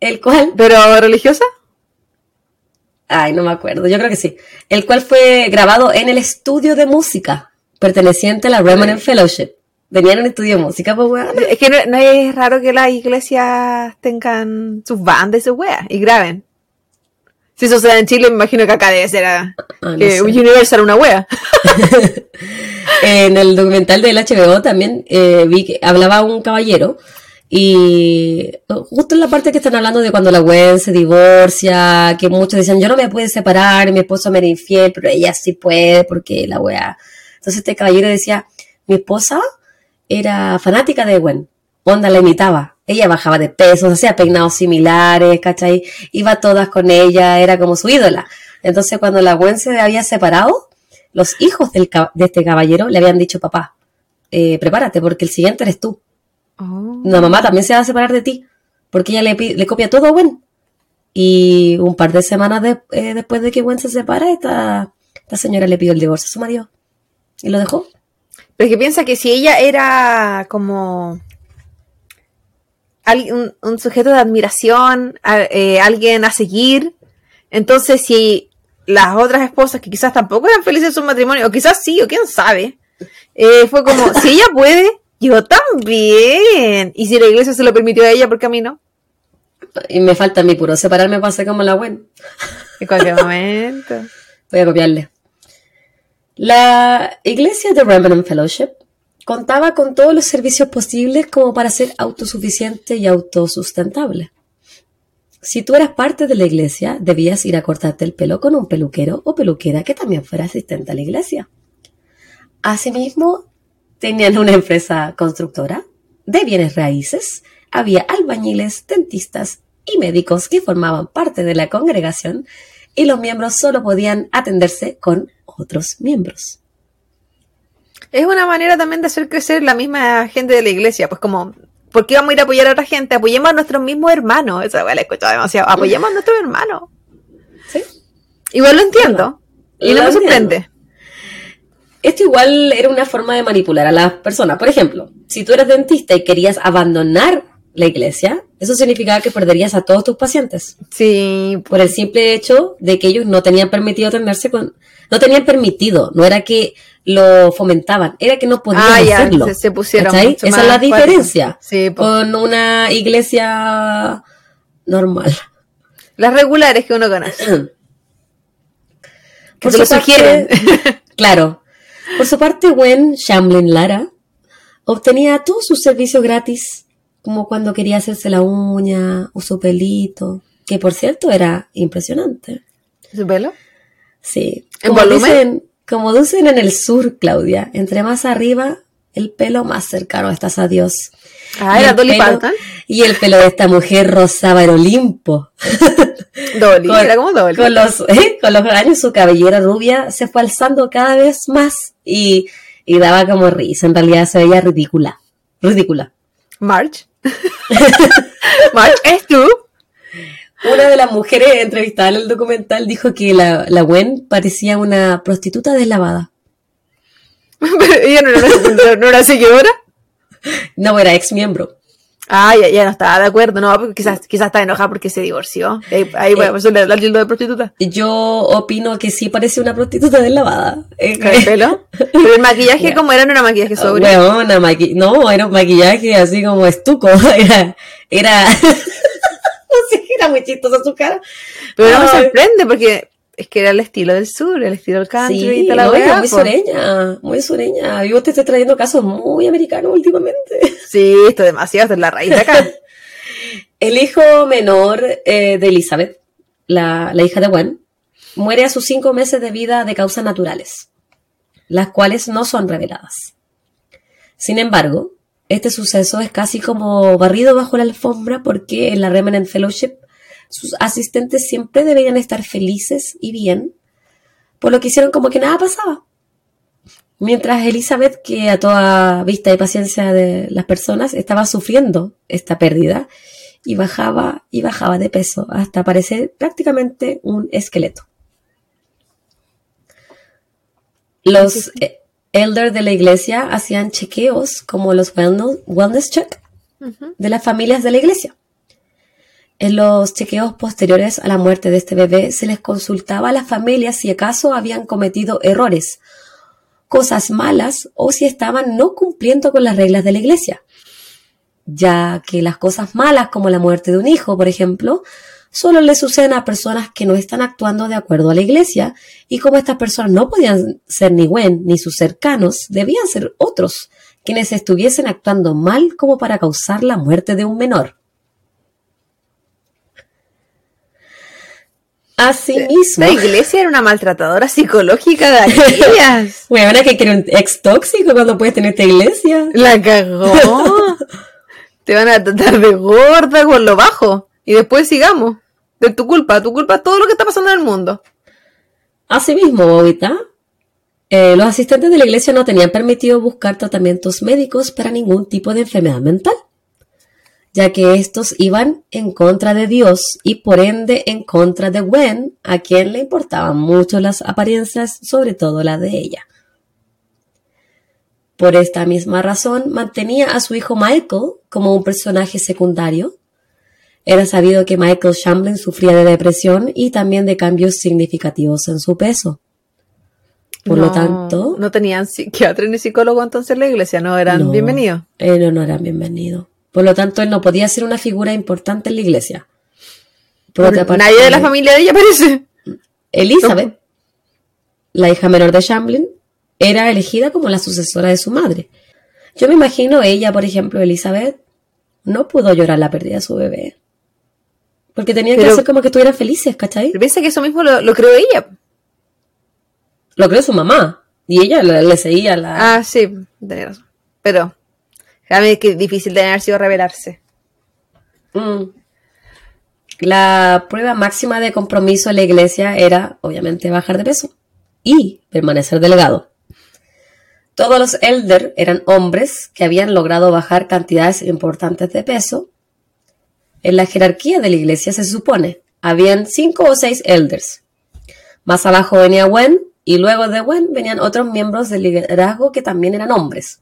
S1: el cual...
S2: ¿Pero religiosa?
S1: Ay, no me acuerdo, yo creo que sí. El cual fue grabado en el estudio de música perteneciente a la Remnant Fellowship. Venían un estudio de música, pues weón.
S2: Es que no, no, es raro que las iglesias tengan sus bandas y sus weas y graben. Si eso se da en Chile, me imagino que acá debe ser a, ah, no eh, Universal una wea.
S1: en el documental del HBO también eh, vi que hablaba un caballero y justo en la parte que están hablando de cuando la Gwen se divorcia, que muchos dicen, yo no me puedo separar, mi esposo me era infiel, pero ella sí puede porque la wea. Entonces este caballero decía, mi esposa era fanática de Gwen, onda la imitaba. Ella bajaba de peso, hacía peinados similares, ¿cachai? Iba todas con ella, era como su ídola. Entonces cuando la Gwen se había separado, los hijos del, de este caballero le habían dicho, papá, eh, prepárate porque el siguiente eres tú. Oh. La mamá también se va a separar de ti, porque ella le, le copia todo a Gwen. Y un par de semanas eh, después de que Gwen se separa, esta, esta señora le pidió el divorcio a su marido. Y lo dejó.
S2: Pero es que piensa que si ella era como un, un sujeto de admiración, eh, alguien a seguir, entonces si las otras esposas que quizás tampoco eran felices en su matrimonio, o quizás sí, o quién sabe, eh, fue como, si ella puede, yo también. Y si la iglesia se lo permitió a ella, ¿por qué a mí no?
S1: Y me falta a mí puro separarme para ser como la buena.
S2: En cualquier momento.
S1: Voy a copiarle. La iglesia de Remnant Fellowship contaba con todos los servicios posibles como para ser autosuficiente y autosustentable. Si tú eras parte de la iglesia, debías ir a cortarte el pelo con un peluquero o peluquera que también fuera asistente a la iglesia. Asimismo, tenían una empresa constructora de bienes raíces, había albañiles, dentistas y médicos que formaban parte de la congregación y los miembros solo podían atenderse con otros miembros.
S2: Es una manera también de hacer crecer la misma gente de la iglesia, pues como, ¿por qué vamos a ir a apoyar a otra gente? Apoyemos a nuestros mismos hermanos. Esa la he escuchado demasiado. Apoyemos a nuestros hermanos. Sí. Igual lo entiendo. y no me sorprende.
S1: Esto igual era una forma de manipular a las personas. Por ejemplo, si tú eres dentista y querías abandonar la iglesia, eso significaba que perderías a todos tus pacientes.
S2: Sí.
S1: Por el simple hecho de que ellos no tenían permitido atenderse con, no tenían permitido, no era que lo fomentaban, era que no podían ah, hacerlo.
S2: Se, pusieron
S1: Esa es la diferencia con una iglesia normal.
S2: Las regulares que uno conoce.
S1: Por su lo sugieren. claro. Por su parte, Gwen Shamlin Lara obtenía todos sus servicios gratis, como cuando quería hacerse la uña o su pelito, que por cierto era impresionante.
S2: ¿Su pelo?
S1: Sí. ¿En volumen? Como dicen en el sur, Claudia, entre más arriba, el pelo más cercano estás a Dios.
S2: Ah, era Dolly Parton.
S1: Y el pelo de esta mujer rozaba el Olimpo.
S2: Dolly, era como Dolly.
S1: Con los, ¿eh? con los años su cabellera rubia se fue alzando cada vez más y, y daba como risa. En realidad se veía ridícula. Ridícula.
S2: March. March, ¿es tú?
S1: Una de las mujeres entrevistadas en el documental dijo que la, la Gwen parecía una prostituta deslavada.
S2: ¿Pero ella no era, no, era seguidora?
S1: No, era ex miembro.
S2: Ah, ya, no estaba de acuerdo, no, porque quizás, quizás está enojada porque se divorció. Ahí, ahí eh, pues, le de prostituta.
S1: Yo opino que sí parece una prostituta deslavada.
S2: Eh, ¿Con el pelo? Pero el maquillaje, como era? ¿No era maquillaje sobre?
S1: no, era un maquillaje así como estuco. Era, era era muy chistosa su cara.
S2: Pero no me sorprende porque es que era el estilo del sur, el estilo del country
S1: sí, y la muy pues. sureña, muy sureña. Yo te estoy trayendo casos muy americanos últimamente.
S2: Sí, esto es demasiado, es la raíz de acá.
S1: el hijo menor eh, de Elizabeth, la, la hija de Gwen, muere a sus cinco meses de vida de causas naturales, las cuales no son reveladas. Sin embargo, este suceso es casi como barrido bajo la alfombra porque en la Remnant Fellowship sus asistentes siempre deberían estar felices y bien, por lo que hicieron como que nada pasaba. Mientras Elizabeth, que a toda vista y paciencia de las personas, estaba sufriendo esta pérdida y bajaba y bajaba de peso hasta parecer prácticamente un esqueleto. Los, elders de la iglesia hacían chequeos como los wellness check de las familias de la iglesia. En los chequeos posteriores a la muerte de este bebé se les consultaba a las familias si acaso habían cometido errores, cosas malas o si estaban no cumpliendo con las reglas de la iglesia, ya que las cosas malas como la muerte de un hijo, por ejemplo, solo le suceden a personas que no están actuando de acuerdo a la iglesia y como estas personas no podían ser ni Gwen ni sus cercanos, debían ser otros quienes estuviesen actuando mal como para causar la muerte de un menor. Asimismo.
S2: La iglesia era una maltratadora psicológica de aquellas.
S1: Bueno, que quiere un ex tóxico cuando puedes tener esta iglesia.
S2: La cagó. Te van a tratar de gorda con lo bajo. Y después sigamos. De tu culpa, tu culpa es todo lo que está pasando en el mundo.
S1: Asimismo, Bobita, eh, los asistentes de la iglesia no tenían permitido buscar tratamientos médicos para ningún tipo de enfermedad mental ya que estos iban en contra de Dios y por ende en contra de Gwen, a quien le importaban mucho las apariencias, sobre todo la de ella. Por esta misma razón, mantenía a su hijo Michael como un personaje secundario. Era sabido que Michael Shamblin sufría de depresión y también de cambios significativos en su peso. Por lo tanto.
S2: No tenían psiquiatra ni psicólogo entonces en la iglesia, no eran bienvenidos.
S1: Eh, no, no eran bienvenidos. Por lo tanto, él no podía ser una figura importante en la iglesia.
S2: nadie de la familia de ella parece.
S1: Elizabeth, la hija menor de Shamblin, era elegida como la sucesora de su madre. Yo me imagino ella, por ejemplo, Elizabeth, no pudo llorar la pérdida de su bebé. Porque tenía que hacer como que estuvieran felices, ¿cachai?
S2: Piensa que eso mismo lo, creó ella.
S1: Lo creó su mamá. Y ella le, seguía la.
S2: Ah, sí, razón. Pero Que difícil de sido revelarse.
S1: Mm. La prueba máxima de compromiso en la iglesia era, obviamente, bajar de peso y permanecer delegado. Todos los elder eran hombres que habían logrado bajar cantidades importantes de peso. En la jerarquía de la iglesia se supone, habían cinco o seis elders. Más abajo venía Wen y luego de Wen venían otros miembros del liderazgo que también eran hombres.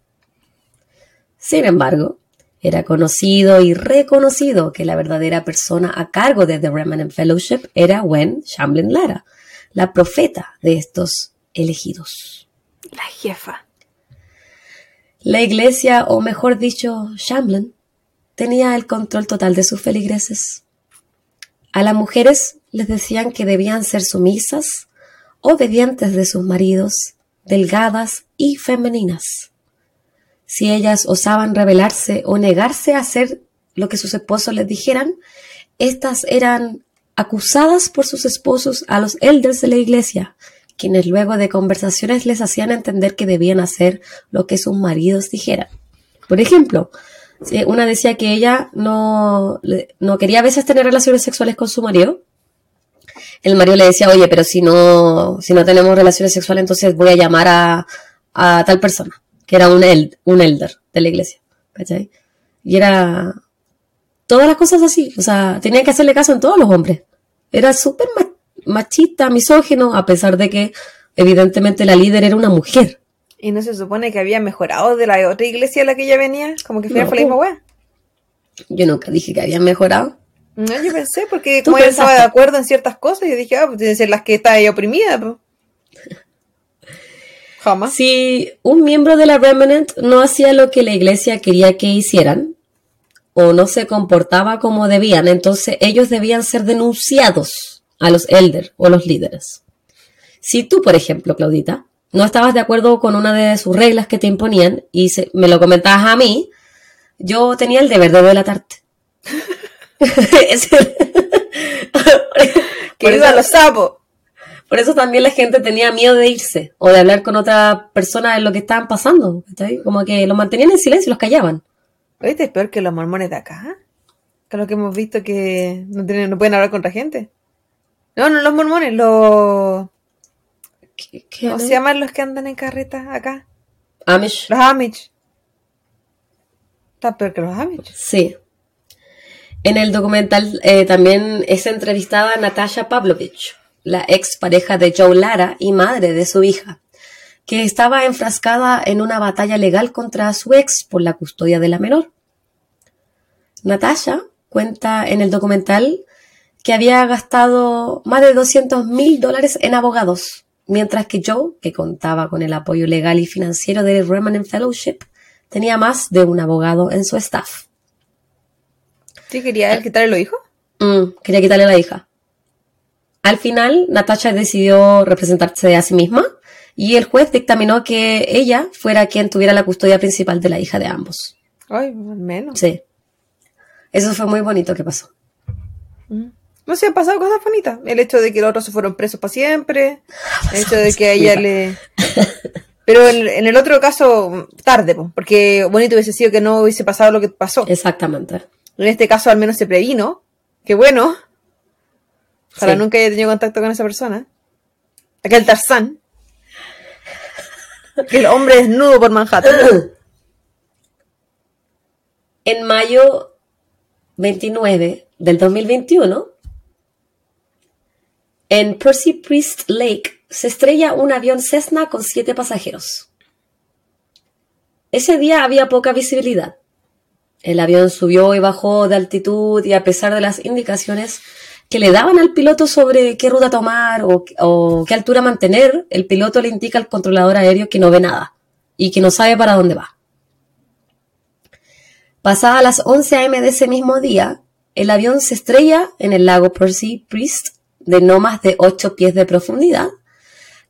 S1: Sin embargo, era conocido y reconocido que la verdadera persona a cargo de The Remnant Fellowship era Gwen Shamblin Lara, la profeta de estos elegidos.
S2: La jefa.
S1: La iglesia, o mejor dicho, Shamblin, tenía el control total de sus feligreses. A las mujeres les decían que debían ser sumisas, obedientes de sus maridos, delgadas y femeninas si ellas osaban rebelarse o negarse a hacer lo que sus esposos les dijeran, estas eran acusadas por sus esposos a los elders de la iglesia, quienes luego de conversaciones les hacían entender que debían hacer lo que sus maridos dijeran. Por ejemplo, una decía que ella no, no quería a veces tener relaciones sexuales con su marido, el marido le decía, oye, pero si no, si no tenemos relaciones sexuales, entonces voy a llamar a, a tal persona que era un, un elder de la iglesia, ¿cachai? Y era todas las cosas así, o sea, tenía que hacerle caso en todos los hombres. Era súper machista, misógino, a pesar de que evidentemente la líder era una mujer.
S2: ¿Y no se supone que había mejorado de la otra iglesia a la que ella venía? Como que fue la misma weá.
S1: Yo nunca dije que habían mejorado.
S2: No, yo pensé, porque como ella estaba de acuerdo en ciertas cosas, yo dije, ah, pues deben ser las que está ahí oprimida.
S1: Si un miembro de la Remnant no hacía lo que la iglesia quería que hicieran, o no se comportaba como debían, entonces ellos debían ser denunciados a los elders o los líderes. Si tú, por ejemplo, Claudita, no estabas de acuerdo con una de sus reglas que te imponían y me lo comentabas a mí, yo tenía el deber de delatarte.
S2: que iba a los sapos.
S1: Por eso también la gente tenía miedo de irse o de hablar con otra persona de lo que estaban pasando. Como que los mantenían en silencio y los callaban.
S2: ¿Viste? Es peor que los mormones de acá. Que lo que hemos visto que no, tienen, no pueden hablar con otra gente. No, no los mormones, los... ¿Cómo se llaman los que andan en carreta acá?
S1: Amish.
S2: Los Amish. Está peor que los Amish.
S1: Sí. En el documental eh, también es entrevistada Natasha Pavlovich la ex pareja de Joe Lara y madre de su hija, que estaba enfrascada en una batalla legal contra su ex por la custodia de la menor. Natasha cuenta en el documental que había gastado más de 200 mil dólares en abogados, mientras que Joe, que contaba con el apoyo legal y financiero del Remnant Fellowship, tenía más de un abogado en su staff.
S2: ¿Sí quería él quitarle los hijos?
S1: Mm, quería quitarle a la hija. Al final, Natasha decidió representarse a sí misma y el juez dictaminó que ella fuera quien tuviera la custodia principal de la hija de ambos.
S2: Ay, al menos.
S1: Sí. Eso fue muy bonito que pasó.
S2: No se han pasado cosas bonitas. El hecho de que los otros se fueron presos para siempre. El hecho de que a ella le. Pero en, en el otro caso, tarde, po, porque bonito hubiese sido que no hubiese pasado lo que pasó.
S1: Exactamente.
S2: En este caso, al menos se previno. Qué bueno. Para
S1: Sí.
S2: nunca haya tenido contacto con esa persona. Aquel Tarzán. El hombre desnudo por Manhattan.
S1: En mayo 29 del 2021, en Percy Priest Lake se estrella un avión Cessna con siete pasajeros. Ese día había poca visibilidad. El avión subió y bajó de altitud y a pesar de las indicaciones que le daban al piloto sobre qué ruta tomar o, qué altura mantener, el piloto le indica al controlador aéreo que no ve nada y que no sabe para dónde va. Pasada las 11 a.m. de ese mismo día, el avión se estrella en el lago Percy Priest de no más de 8 pies de profundidad,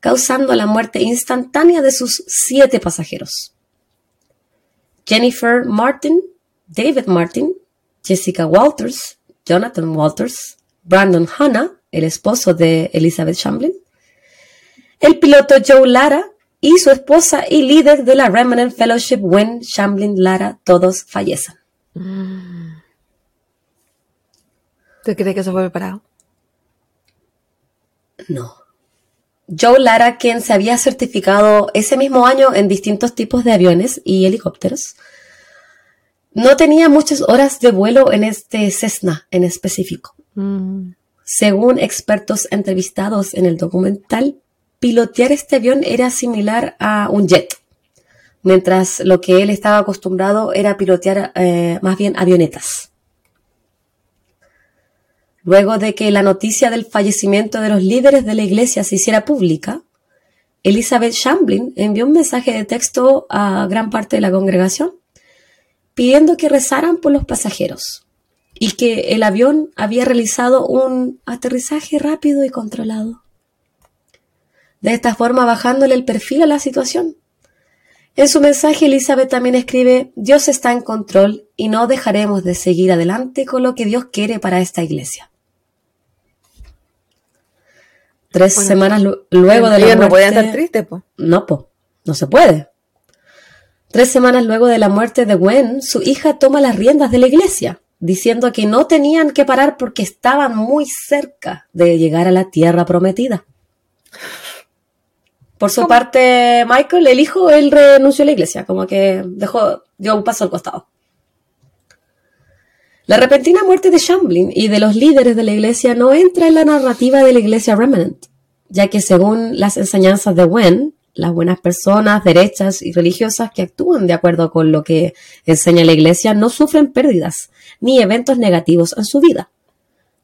S1: causando la muerte instantánea de sus siete pasajeros. Jennifer Martin, David Martin, Jessica Walters, Jonathan Walters, Brandon Hanna, el esposo de Elizabeth Chamberlain, el piloto Joe Lara y su esposa y líder de la Remnant Fellowship, Gwen Chamberlain Lara, todos fallecen.
S2: ¿Tú crees que eso fue preparado?
S1: No. Joe Lara, quien se había certificado ese mismo año en distintos tipos de aviones y helicópteros, no tenía muchas horas de vuelo en este Cessna en específico. Según expertos entrevistados en el documental, pilotear este avión era similar a un jet, mientras lo que él estaba acostumbrado era pilotear eh, más bien avionetas. Luego de que la noticia del fallecimiento de los líderes de la iglesia se hiciera pública, Elizabeth Chamberlain envió un mensaje de texto a gran parte de la congregación pidiendo que rezaran por los pasajeros y que el avión había realizado un aterrizaje rápido y controlado. De esta forma bajándole el perfil a la situación. En su mensaje Elizabeth también escribe, Dios está en control y no dejaremos de seguir adelante con lo que Dios quiere para esta iglesia. Tres
S2: Bueno,
S1: semanas lu- luego de la
S2: no
S1: muerte...
S2: podían estar tristes, po.
S1: No, po, no se puede. Tres semanas luego de la muerte de Gwen, su hija toma las riendas de la iglesia, diciendo que no tenían que parar porque estaban muy cerca de llegar a la tierra prometida. Por su
S2: ¿Cómo?
S1: parte, Michael, el hijo, él renunció a la iglesia, como que dejó, dio un paso al costado. La repentina muerte de Shamblin y de los líderes de la iglesia no entra en la narrativa de la iglesia Remnant, ya que según las enseñanzas de Wen, las buenas personas, derechas y religiosas que actúan de acuerdo con lo que enseña la iglesia no sufren pérdidas ni eventos negativos en su vida,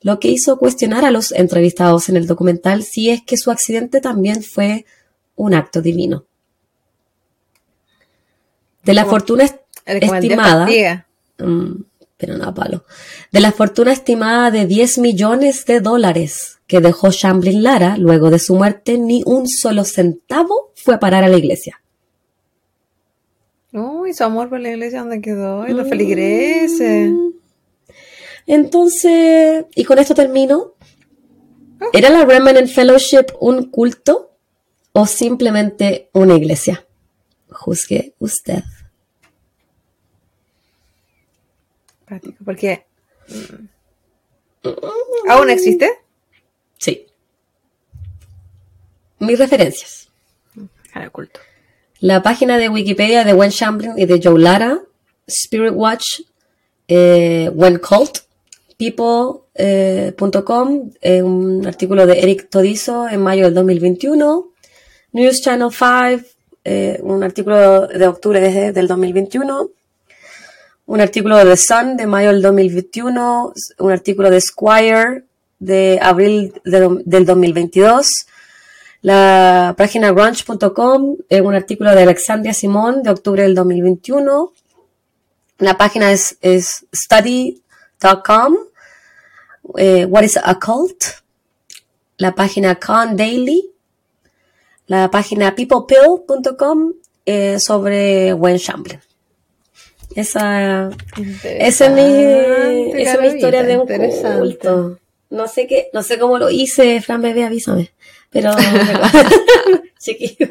S1: lo que hizo cuestionar a los entrevistados en el documental si es que su accidente también fue un acto divino. De la
S2: Como-
S1: fortuna estimada,
S2: castiga.
S1: Pero no palo. De la fortuna estimada de 10 millones de dólares que dejó Shamblin Lara luego de su muerte, ni un solo centavo fue a parar a la iglesia.
S2: Uy, su amor por la iglesia, ¿dónde quedó? Y los feligreses.
S1: Entonces, y con esto termino. ¿Era la Remnant Fellowship un culto o simplemente una iglesia? Juzgue usted.
S2: Práctico, Porque. mm, ¿Aún existe?
S1: Sí. Mis referencias.
S2: Cara culto.
S1: La página de Wikipedia de Gwen Shamblin y de Joe Lara, Spirit Watch, eh, When Cult, People.com, eh, un artículo de Eric Todizo en mayo del 2021, News Channel 5, eh, un artículo de octubre desde del 2021, un artículo de The Sun de mayo del 2021, un artículo de Squire de abril de- del 2022, la página grunge.com, eh, un artículo de Alexandria Simón de octubre del 2021, la página es, es study.com, eh, What is a Cult, la página Con Daily, la página peoplepill.com eh, sobre Gwen Shamblin. Esa, esa es mi, esa es mi historia de un culto. No sé qué, no sé cómo lo hice, Fran Bebé, avísame. Pero, chiquillo.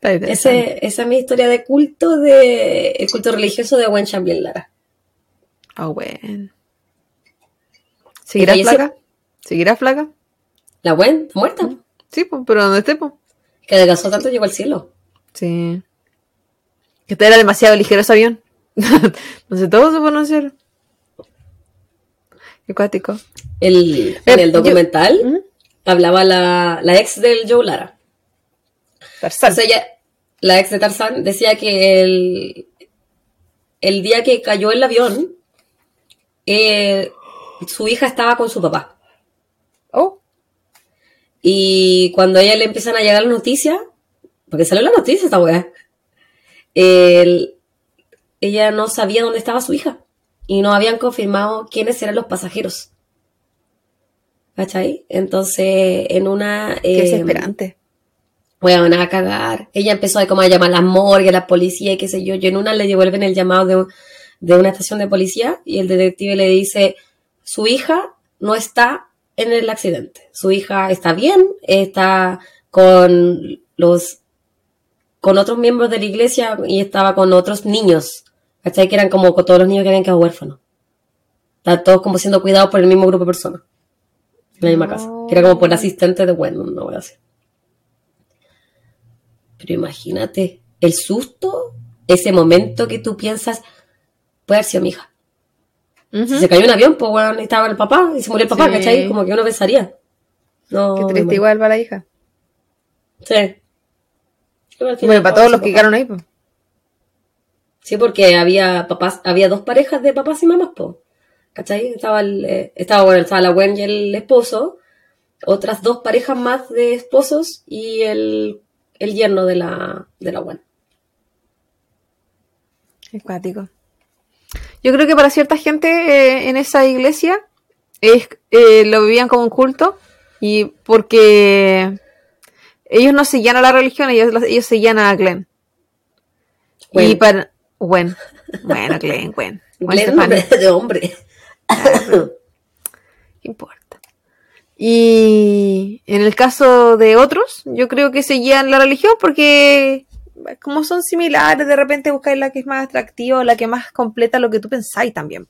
S1: Ese, esa es mi historia de culto de el culto religioso de Gwen Champion Lara.
S2: Ah, bueno. ¿Seguirá flaca? ¿Seguirá flaca?
S1: La Gwen muerta.
S2: Sí, pues, pero donde esté, pues.
S1: Que adelgazó tanto llegó al cielo.
S2: Sí. Que este era demasiado ligero ese avión. no sé, todo se pronunciaron. Qué cuático.
S1: El,
S2: Eh,
S1: en el
S2: yo-
S1: documental hablaba la, la ex del Joe Lara.
S2: Tarzán.
S1: O sea, ella, la ex de Tarzán decía que el, el día que cayó el avión, eh, su hija estaba con su papá.
S2: Oh,
S1: Y cuando a ella le empiezan a llegar las noticias, porque salió la noticia esta weá, el- ella no sabía dónde estaba su hija. Y no habían confirmado quiénes eran los pasajeros. ¿Cachai? Entonces, en una...
S2: qué
S1: eh,
S2: desesperante.
S1: Bueno, a cagar. Ella empezó a, como a llamar a las morgues, a la policía y qué sé yo. Y en una le devuelven el llamado de, de una estación de policía y el detective le dice, su hija no está en el accidente. Su hija está bien, está con los con otros miembros de la iglesia y estaba con otros niños. ¿Cachai? Que eran como todos los niños que habían quedado huérfanos. Estaban todos como siendo cuidados por el mismo grupo de personas. En la misma casa. Que era como por el asistente de bueno, no voy a decir. Pero imagínate, el susto, ese momento que tú piensas, puede haber sido mi hija. Si se cayó un avión, pues bueno, estaba el papá y se murió el papá,
S2: Sí.
S1: ¿cachai? Como que uno pensaría. No,
S2: Qué triste igual para la hija.
S1: Sí.
S2: Bueno, para
S1: todo
S2: todos los que quedaron ahí, pues.
S1: Sí, porque había papás, había dos parejas de papás y mamás, po. ¿Cachai? Estaba el, eh, estaba, bueno, estaba la Gwen y el esposo, otras dos parejas más de esposos y el, el yerno de la, de la Gwen.
S2: Yo creo que para cierta gente eh, en esa iglesia es, eh, lo vivían como un culto y porque ellos no seguían a la religión, ellos, ellos seguían a Glenn.
S1: Gwen.
S2: Y para... Gwen. Bueno, Glenn, Gwen.
S1: Glenn, nombre de hombre.
S2: ¿Qué importa? Y en el caso de otros, yo creo que seguían la religión porque como son similares, de repente buscáis la que es más atractiva o la que más completa lo que tú pensáis también.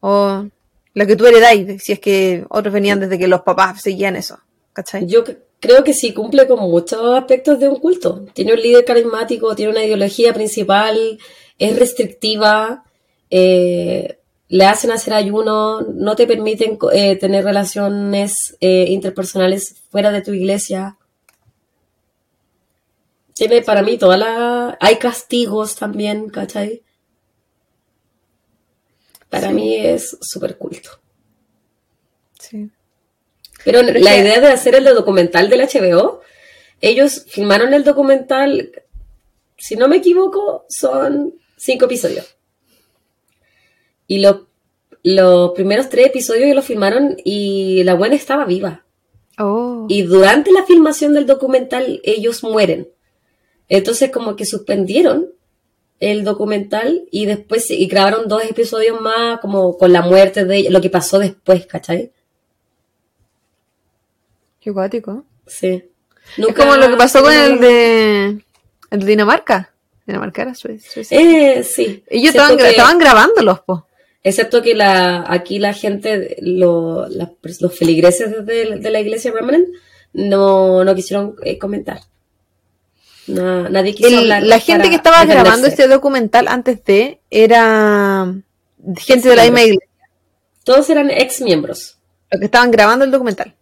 S2: O la que tú heredáis, si es que otros venían desde que los papás seguían eso. ¿Cachai?
S1: Yo creo que sí cumple con muchos aspectos de un culto. Tiene un líder carismático, tiene una ideología principal, es restrictiva, eh, le hacen hacer ayuno, no te permiten eh, tener relaciones eh, interpersonales fuera de tu iglesia. Tiene para mí toda la... Hay castigos también, ¿cachai? Para
S2: Sí.
S1: mí es súper culto. Pero la
S2: que-
S1: idea de hacer el documental del HBO, ellos filmaron el documental, si no me equivoco, son cinco episodios. Y los, los primeros tres episodios los filmaron y la buena estaba viva.
S2: Oh.
S1: Y durante la filmación del documental ellos mueren. Entonces como que suspendieron el documental y después y grabaron dos episodios más como con la muerte de ella, lo que pasó después, ¿cachai?
S2: Qué.
S1: Sí.
S2: Es como lo que pasó con el de, el de Dinamarca. Dinamarca era Suecia.
S1: Eh, sí.
S2: Ellos estaban,
S1: que-
S2: estaban grabándolos, po.
S1: Excepto que la, aquí la gente, lo- los feligreses de, de la iglesia Remnant no, no quisieron eh, comentar. Na- nadie quiso
S2: El-
S1: hablar.
S2: la gente que estaba
S1: defenderse.
S2: grabando este documental antes de era gente de la misma iglesia.
S1: Todos eran ex miembros.
S2: Los que estaban grabando el documental.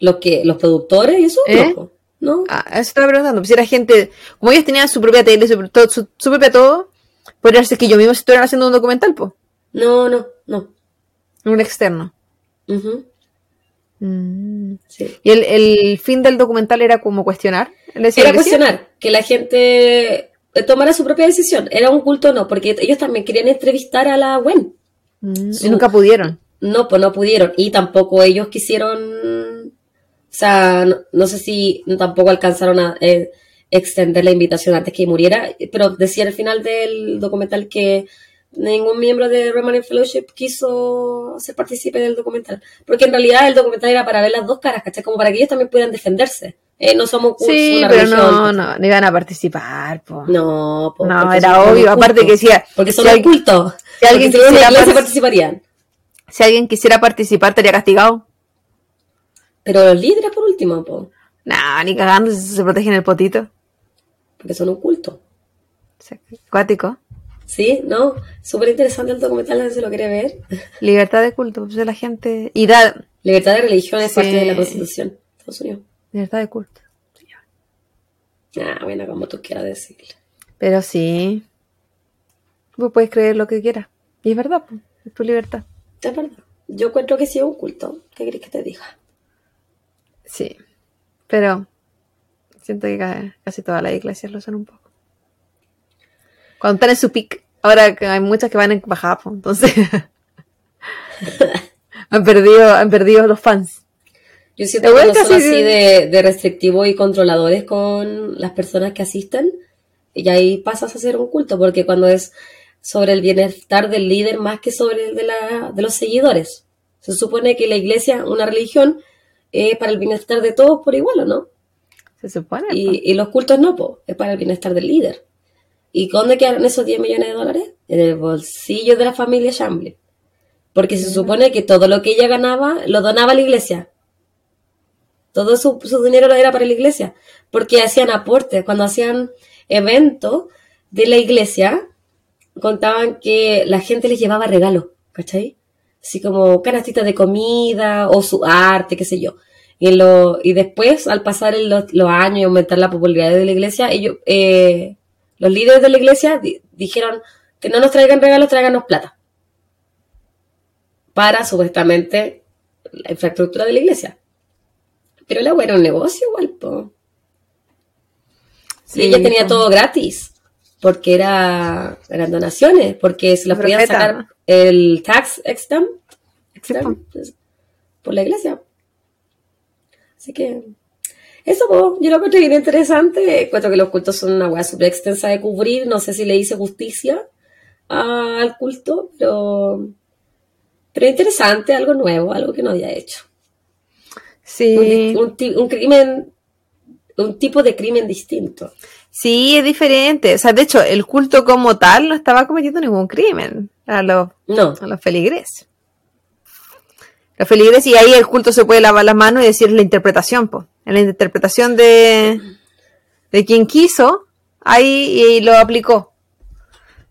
S1: Los que, los productores y eso,
S2: ¿Eh?
S1: no.
S2: Ah, eso estaba preguntando. Pues era gente, como ellos tenían su propia tele, su, todo- su- su propia todo, Podría ser que yo mismo estuviera haciendo un documental, pues.
S1: No, no, no.
S2: Un externo. Mm.
S1: sí.
S2: Y el, el fin del documental era como cuestionar. ¿Le decía
S1: Era cuestionar que la gente eh, tomara su propia decisión. ¿Era un culto o no? Porque ellos también querían entrevistar a la Gwen.
S2: Mm,
S1: Su-
S2: Y nunca pudieron.
S1: No, pues no pudieron. Y tampoco ellos quisieron. O sea, no, no sé si tampoco alcanzaron a eh, extender la invitación antes que muriera. Pero decía al final del documental que ningún miembro de Remanent Fellowship quiso ser partícipe del documental. Porque en realidad el documental era para ver las dos caras, ¿cachai? Como para que ellos también pudieran defenderse. Eh, no somos un-
S2: Sí,
S1: una
S2: pero
S1: religión.
S2: no, no, no iban a participar, po.
S1: No, po,
S2: No, era obvio. Aparte que decía,
S1: Porque son
S2: si,
S1: culto.
S2: si alguien quisiera
S1: participarían.
S2: si alguien quisiera participar, estaría castigado.
S1: Pero los líderes, por último, po,
S2: No, ni cagando, si se protegen el potito.
S1: porque son un culto.
S2: Acuático.
S1: Sí, ¿no? Súper interesante el documental, si lo quiere ver.
S2: Libertad de culto, pues de la gente. Y da
S1: Libertad de religión es
S2: Sí.
S1: parte de la Constitución de Estados Unidos.
S2: libertad de culto.
S1: Ah, bueno, como tú quieras decirle.
S2: Pero sí. Vos puedes creer lo que quieras. Y es verdad, pues, es tu libertad.
S1: Es verdad. Yo encuentro que sí es un culto. ¿Qué querés que te diga?
S2: Sí. Pero siento que ca- casi todas las iglesias lo son un poco. Cuando están en su pic. Ahora que hay muchas que van en bajada, entonces. han perdido, han perdido los fans.
S1: Yo siento que cuando son así de, de restrictivos y controladores con las personas que asisten, y ahí pasas a ser un culto, porque cuando es sobre el bienestar del líder más que sobre el de, la, de los seguidores. Se supone que la iglesia, una religión, es para el bienestar de todos por igual, ¿o no?
S2: Se supone. po.
S1: Y, y los cultos no, po, es para el bienestar del líder. ¿Y dónde quedaron esos 10 millones de dólares? En el bolsillo de la familia Chambliss. Porque se supone que todo lo que ella ganaba lo donaba a la iglesia. Todo su, su dinero era para la iglesia. Porque hacían aportes. Cuando hacían eventos de la iglesia, contaban que la gente les llevaba regalos, ¿cachai? Así como canastitas de comida o su arte, qué sé yo. Y, lo, y después, al pasar los, los años y aumentar la popularidad de la iglesia, ellos, eh, los líderes de la iglesia di- dijeron que no nos traigan regalos, tráiganos plata. Para, supuestamente, la infraestructura de la iglesia. Pero el agua era un negocio igual, po.
S2: Sí,
S1: y ella tenía todo gratis, porque era, eran donaciones, porque se los podían sacar. El tax extam, extam,
S2: po.
S1: pues, por la iglesia. Así que, eso, yo lo encuentro bien interesante. Encuentro que los cultos son una hueá súper extensa de cubrir. No sé si le hice justicia a- al culto, pero, pero interesante, algo nuevo, algo que no había hecho.
S2: Sí.
S1: Un, un un crimen, un tipo de crimen distinto.
S2: Sí, es diferente. O sea, de hecho, el culto como tal no estaba cometiendo ningún crimen a los,
S1: No,
S2: a los feligres. Los feligres, y ahí el culto se puede lavar las manos y decir la interpretación, pues. En la interpretación de, de quien quiso, ahí y lo aplicó.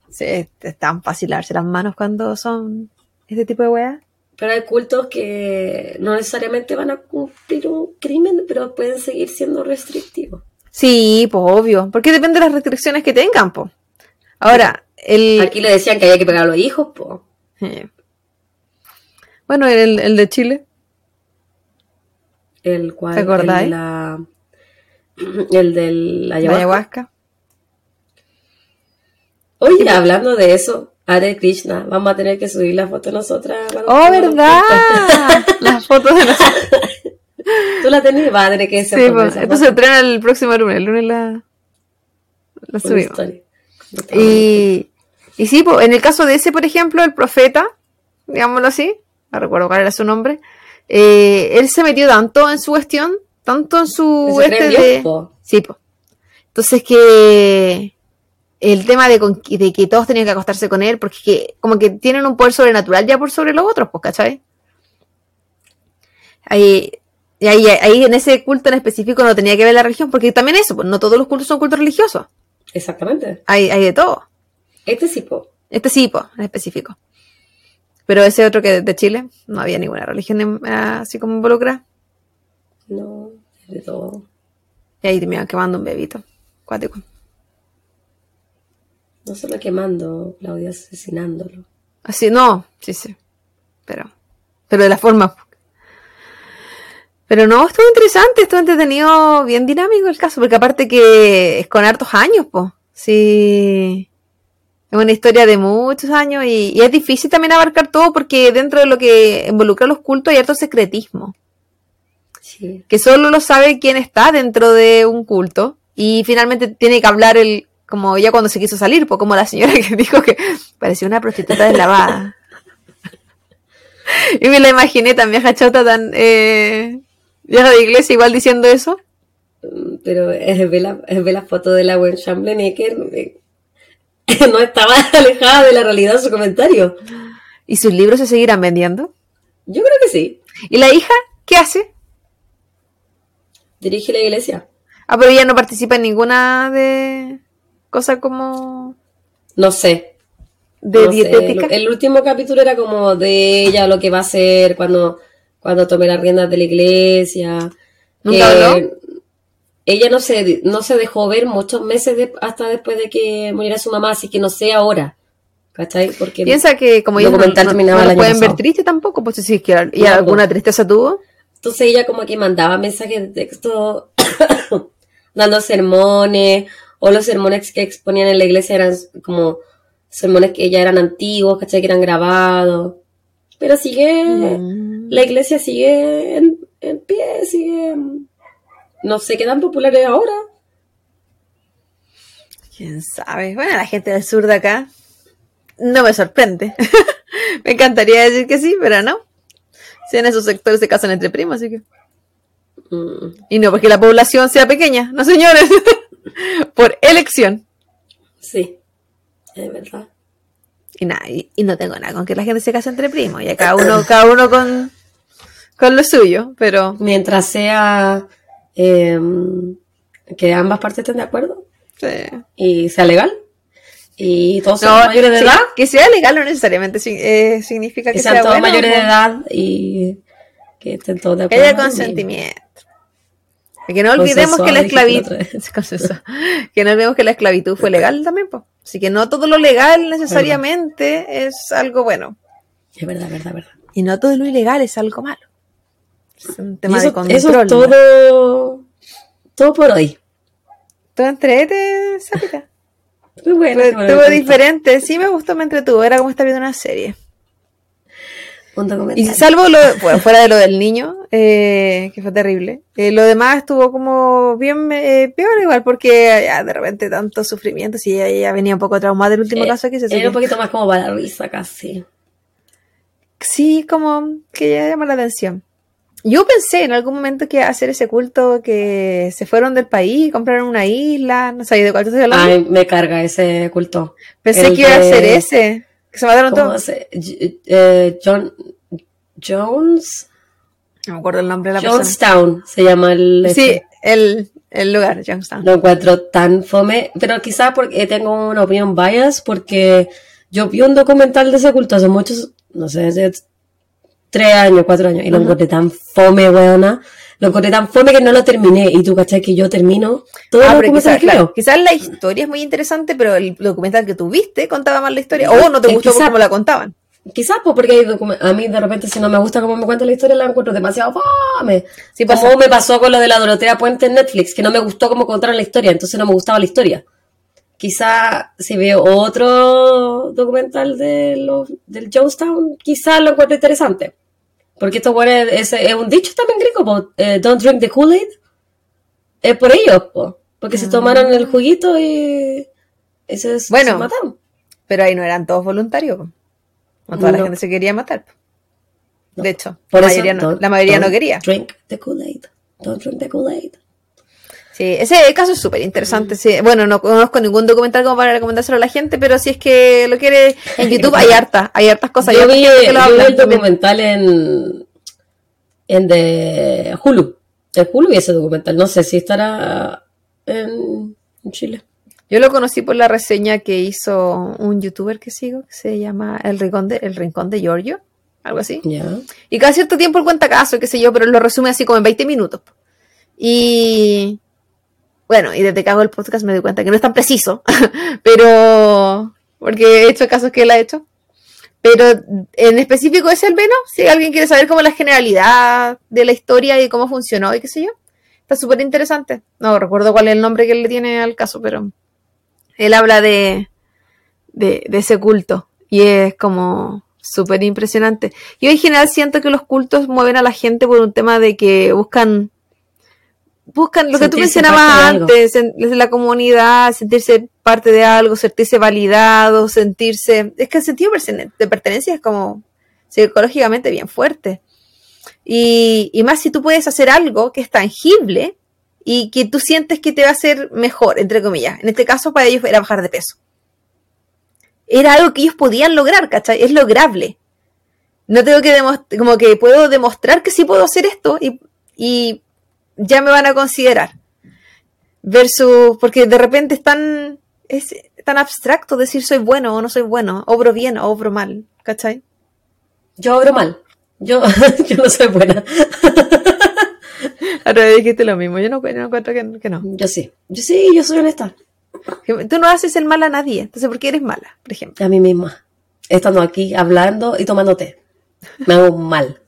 S2: Sí, es tan fácil lavarse las manos cuando son este tipo de weas.
S1: pero hay cultos que no necesariamente van a cumplir un crimen, pero pueden seguir siendo restrictivos.
S2: Sí, pues obvio. Porque depende de las restricciones que tengan, pues. Ahora, el.
S1: Aquí le decían que había que pegar a los hijos, po.
S2: Bueno, el, el de Chile.
S1: El cual,
S2: ¿Te acordáis?
S1: El de la, el de La ayahuasca.
S2: ayahuasca.
S1: Oye, hablando de eso, Hare Krishna, vamos a tener que subir la foto nosotras. cuando
S2: ¡Oh,
S1: tengamos
S2: verdad! Las fotos de nosotros.
S1: Tú la tenés, vas a tener que
S2: Sí,
S1: hacer
S2: pues, esto se estrena el próximo lunes. El lunes la, la subimos. Y, y sí, en el caso de ese, por ejemplo, el profeta, digámoslo así, no recuerdo cuál era su nombre, eh, él se metió tanto en su cuestión, tanto en su este de...
S1: po.
S2: Sí, pues. Entonces que el tema de, con- de que todos tenían que acostarse con él, porque que, como que tienen un poder sobrenatural ya por sobre los otros, pues, ¿cachai? Ahí, y ahí, ahí en ese culto en específico no tenía que ver la religión, porque también eso, pues no todos los cultos son cultos religiosos,
S1: Exactamente.
S2: hay, hay de todo.
S1: Este sí, po.
S2: Este sí, pues, en específico. Pero ese otro que de Chile, no había ninguna religión em- así como involucrada.
S1: No, de todo.
S2: Y ahí terminaban quemando un bebito. Cuático.
S1: No solo quemando, Claudia, asesinándolo.
S2: Así, no, sí, sí. Pero, pero de la forma. Pero no, estuvo interesante, estuvo entretenido, bien dinámico el caso, porque aparte que es con hartos años, pues. Sí. Es una historia de muchos años y, y, es difícil también abarcar todo porque dentro de lo que involucra los cultos hay harto secretismo.
S1: Sí.
S2: Que solo lo sabe quien está dentro de un culto y finalmente tiene que hablar el, como ya cuando se quiso salir, pues como la señora que dijo que parecía una prostituta deslavada. y me la imaginé tan vieja chota, tan eh, vieja de iglesia, igual diciendo eso.
S1: Pero es ver la, es la foto de la buen Chamblenecker, no estaba alejada de la realidad su comentario.
S2: ¿Y sus libros se seguirán vendiendo?
S1: Yo creo que sí.
S2: ¿Y la hija qué hace?
S1: Dirige la iglesia.
S2: Ah, pero ella no participa en ninguna de cosa como
S1: No sé.
S2: de
S1: no
S2: dietética.
S1: El, el último capítulo era como de ella, lo que va a hacer cuando, cuando tome las riendas de la iglesia.
S2: ¿Nunca habló?
S1: Ella no se, no se dejó ver muchos meses de- hasta después de que muriera su mamá, así que no sé ahora. ¿Cachai? Porque
S2: Piensa que como
S1: el
S2: ellos no, no-
S1: terminaba
S2: no pueden ver
S1: pasado.
S2: triste tampoco, pues si es que y
S1: No,
S2: alguna
S1: pues.
S2: tristeza tuvo.
S1: Entonces ella como que mandaba mensajes de texto dando sermones, o los sermones que exponían en la iglesia eran como sermones que ya eran antiguos, ¿cachai? Que eran grabados. Pero sigue,
S2: Mm.
S1: la iglesia sigue en, en pie, sigue... No sé qué tan populares ahora.
S2: ¿Quién sabe? Bueno, la gente del sur de acá no me sorprende. me encantaría decir que sí, pero no. Si en esos sectores se casan entre primos, así que...
S1: Mm,
S2: Y no porque la población sea pequeña, no señores. Por elección.
S1: sí, es verdad.
S2: Y nada, y, y no tengo nada con que la gente se case entre primos. Ya cada uno, cada uno con, con lo suyo, pero
S1: Mientras sea eh, que ambas partes estén de acuerdo
S2: sí.
S1: y sea legal y todos sean
S2: No,
S1: mayores de
S2: sí,
S1: edad,
S2: que sea legal no necesariamente eh, significa que,
S1: que
S2: sea
S1: sean todos
S2: bueno,
S1: mayores de edad y que estén todos de acuerdo.
S2: haya consentimiento. Y que no olvidemos que la esclavitud, que no olvidemos que la esclavitud fue legal también, pues. Así que no todo lo legal necesariamente es algo bueno.
S1: Es verdad, verdad, verdad.
S2: Y no todo lo ilegal es algo malo. Es un tema
S1: eso,
S2: de control.
S1: eso es
S2: ¿no?
S1: todo, todo por hoy.
S2: Tú entrete, Sapita.
S1: Muy bueno.
S2: Estuvo diferente. Sí me gustó, me entretuvo. Era como estar viendo una serie.
S1: Un
S2: Y salvo lo, bueno, fuera de lo del niño, eh, que fue terrible, eh, lo demás estuvo como bien eh, peor igual, porque ya de repente tanto sufrimiento, si ella, ella venía un poco traumada del último
S1: Eh,
S2: caso que se
S1: Era un poquito más como para la risa casi.
S2: Sí, como que ya llama la atención. Yo pensé en algún momento que hacer ese culto que se fueron del país, compraron una isla, no sé de cuál estoy hablando.
S1: Ay, me carga ese culto.
S2: pensé
S1: el
S2: que iba a ser ese, que se mataron
S1: ¿Cómo
S2: todos.
S1: eh, John Jones
S2: No me acuerdo el nombre de la persona.
S1: Jonestown se llama el
S2: Sí,
S1: este.
S2: el, el lugar, Youngstown.
S1: lo encuentro tan fome pero quizás porque tengo una opinión bias porque yo vi un documental de ese culto hace muchos no sé tres años cuatro años y lo encontré tan fome weona lo encontré tan fome que no lo terminé y tú cachai que yo termino todo
S2: Ah,
S1: el
S2: pero
S1: documental
S2: quizás, claro, quizás la historia es muy interesante, pero el documental que tú viste contaba mal la historia. O no te gustó
S1: quizá-
S2: cómo la contaban.
S1: Quizás pues, porque a mí de repente si no me gusta cómo me cuenta la historia la encuentro demasiado fome.
S2: Sí,
S1: como me pasó con lo de la Dorotea Puente en Netflix, que no me gustó cómo contaron la historia, entonces no me gustaba la historia. Quizá si veo otro documental de los, del Jonestown, quizás lo encuentre interesante. Porque esto bueno, es, es un dicho también gringo, eh, don't drink the Kool-Aid. Es por ellos, po, porque se tomaron el juguito y, y se, se
S2: Bueno.
S1: mataron.
S2: Pero ahí no eran todos voluntarios. po. No toda la gente se quería matar. po.
S1: No.
S2: De hecho,
S1: Por
S2: la
S1: eso,
S2: mayoría, no, la mayoría no quería.
S1: Drink the Kool-Aid. Don't drink the Kool-Aid.
S2: Sí, ese caso es súper interesante. sí. Bueno, no conozco ningún documental como para recomendárselo a la gente, pero si es que lo quiere en YouTube, hay hartas, hay hartas cosas.
S1: Yo
S2: hay
S1: vi,
S2: que lo
S1: yo vi el documental en, en de Hulu. En Hulu vi ese documental. No sé si estará en, en Chile.
S2: Yo lo conocí por la reseña que hizo un youtuber que sigo, que se llama El Rincón de, el Rincón de Giorgio, algo así.
S1: Ya.
S2: Y cada cierto tiempo él cuenta caso, qué sé yo, pero lo resume así como en 20 minutos. Y, bueno, y desde que hago el podcast me doy cuenta que no es tan preciso, pero porque he hecho casos que él ha hecho. Pero en específico es el Veno, si alguien quiere saber cómo la generalidad de la historia y cómo funcionó y qué sé yo, está súper interesante. No recuerdo cuál es el nombre que él le tiene al caso, pero él habla de, de, de ese culto y es como súper impresionante. Yo en general siento que los cultos mueven a la gente por un tema de que buscan buscan lo que tú mencionabas antes, en, desde la comunidad, sentirse parte de algo, sentirse validado, sentirse... Es que el sentido de pertenencia es como psicológicamente bien fuerte. Y, y más si tú puedes hacer algo que es tangible y que tú sientes que te va a hacer mejor, entre comillas. En este caso, para ellos era bajar de peso. Era algo que ellos podían lograr, ¿cachai? Es lograble. No tengo que demostrar, como que puedo demostrar que sí puedo hacer esto y, y ya me van a considerar. Versus, porque de repente es tan, es tan abstracto decir soy bueno o no soy bueno, obro bien o obro mal, ¿cachai?
S1: Yo obro mal. Yo, yo no soy buena.
S2: Ahora dijiste lo mismo, yo no, yo no encuentro que, que no.
S1: Yo sí. Yo sí, yo soy honesta.
S2: Tú no haces el mal a nadie, entonces ¿por qué eres mala, por ejemplo?
S1: A mí misma. Estando aquí hablando y tomando té. Me hago mal.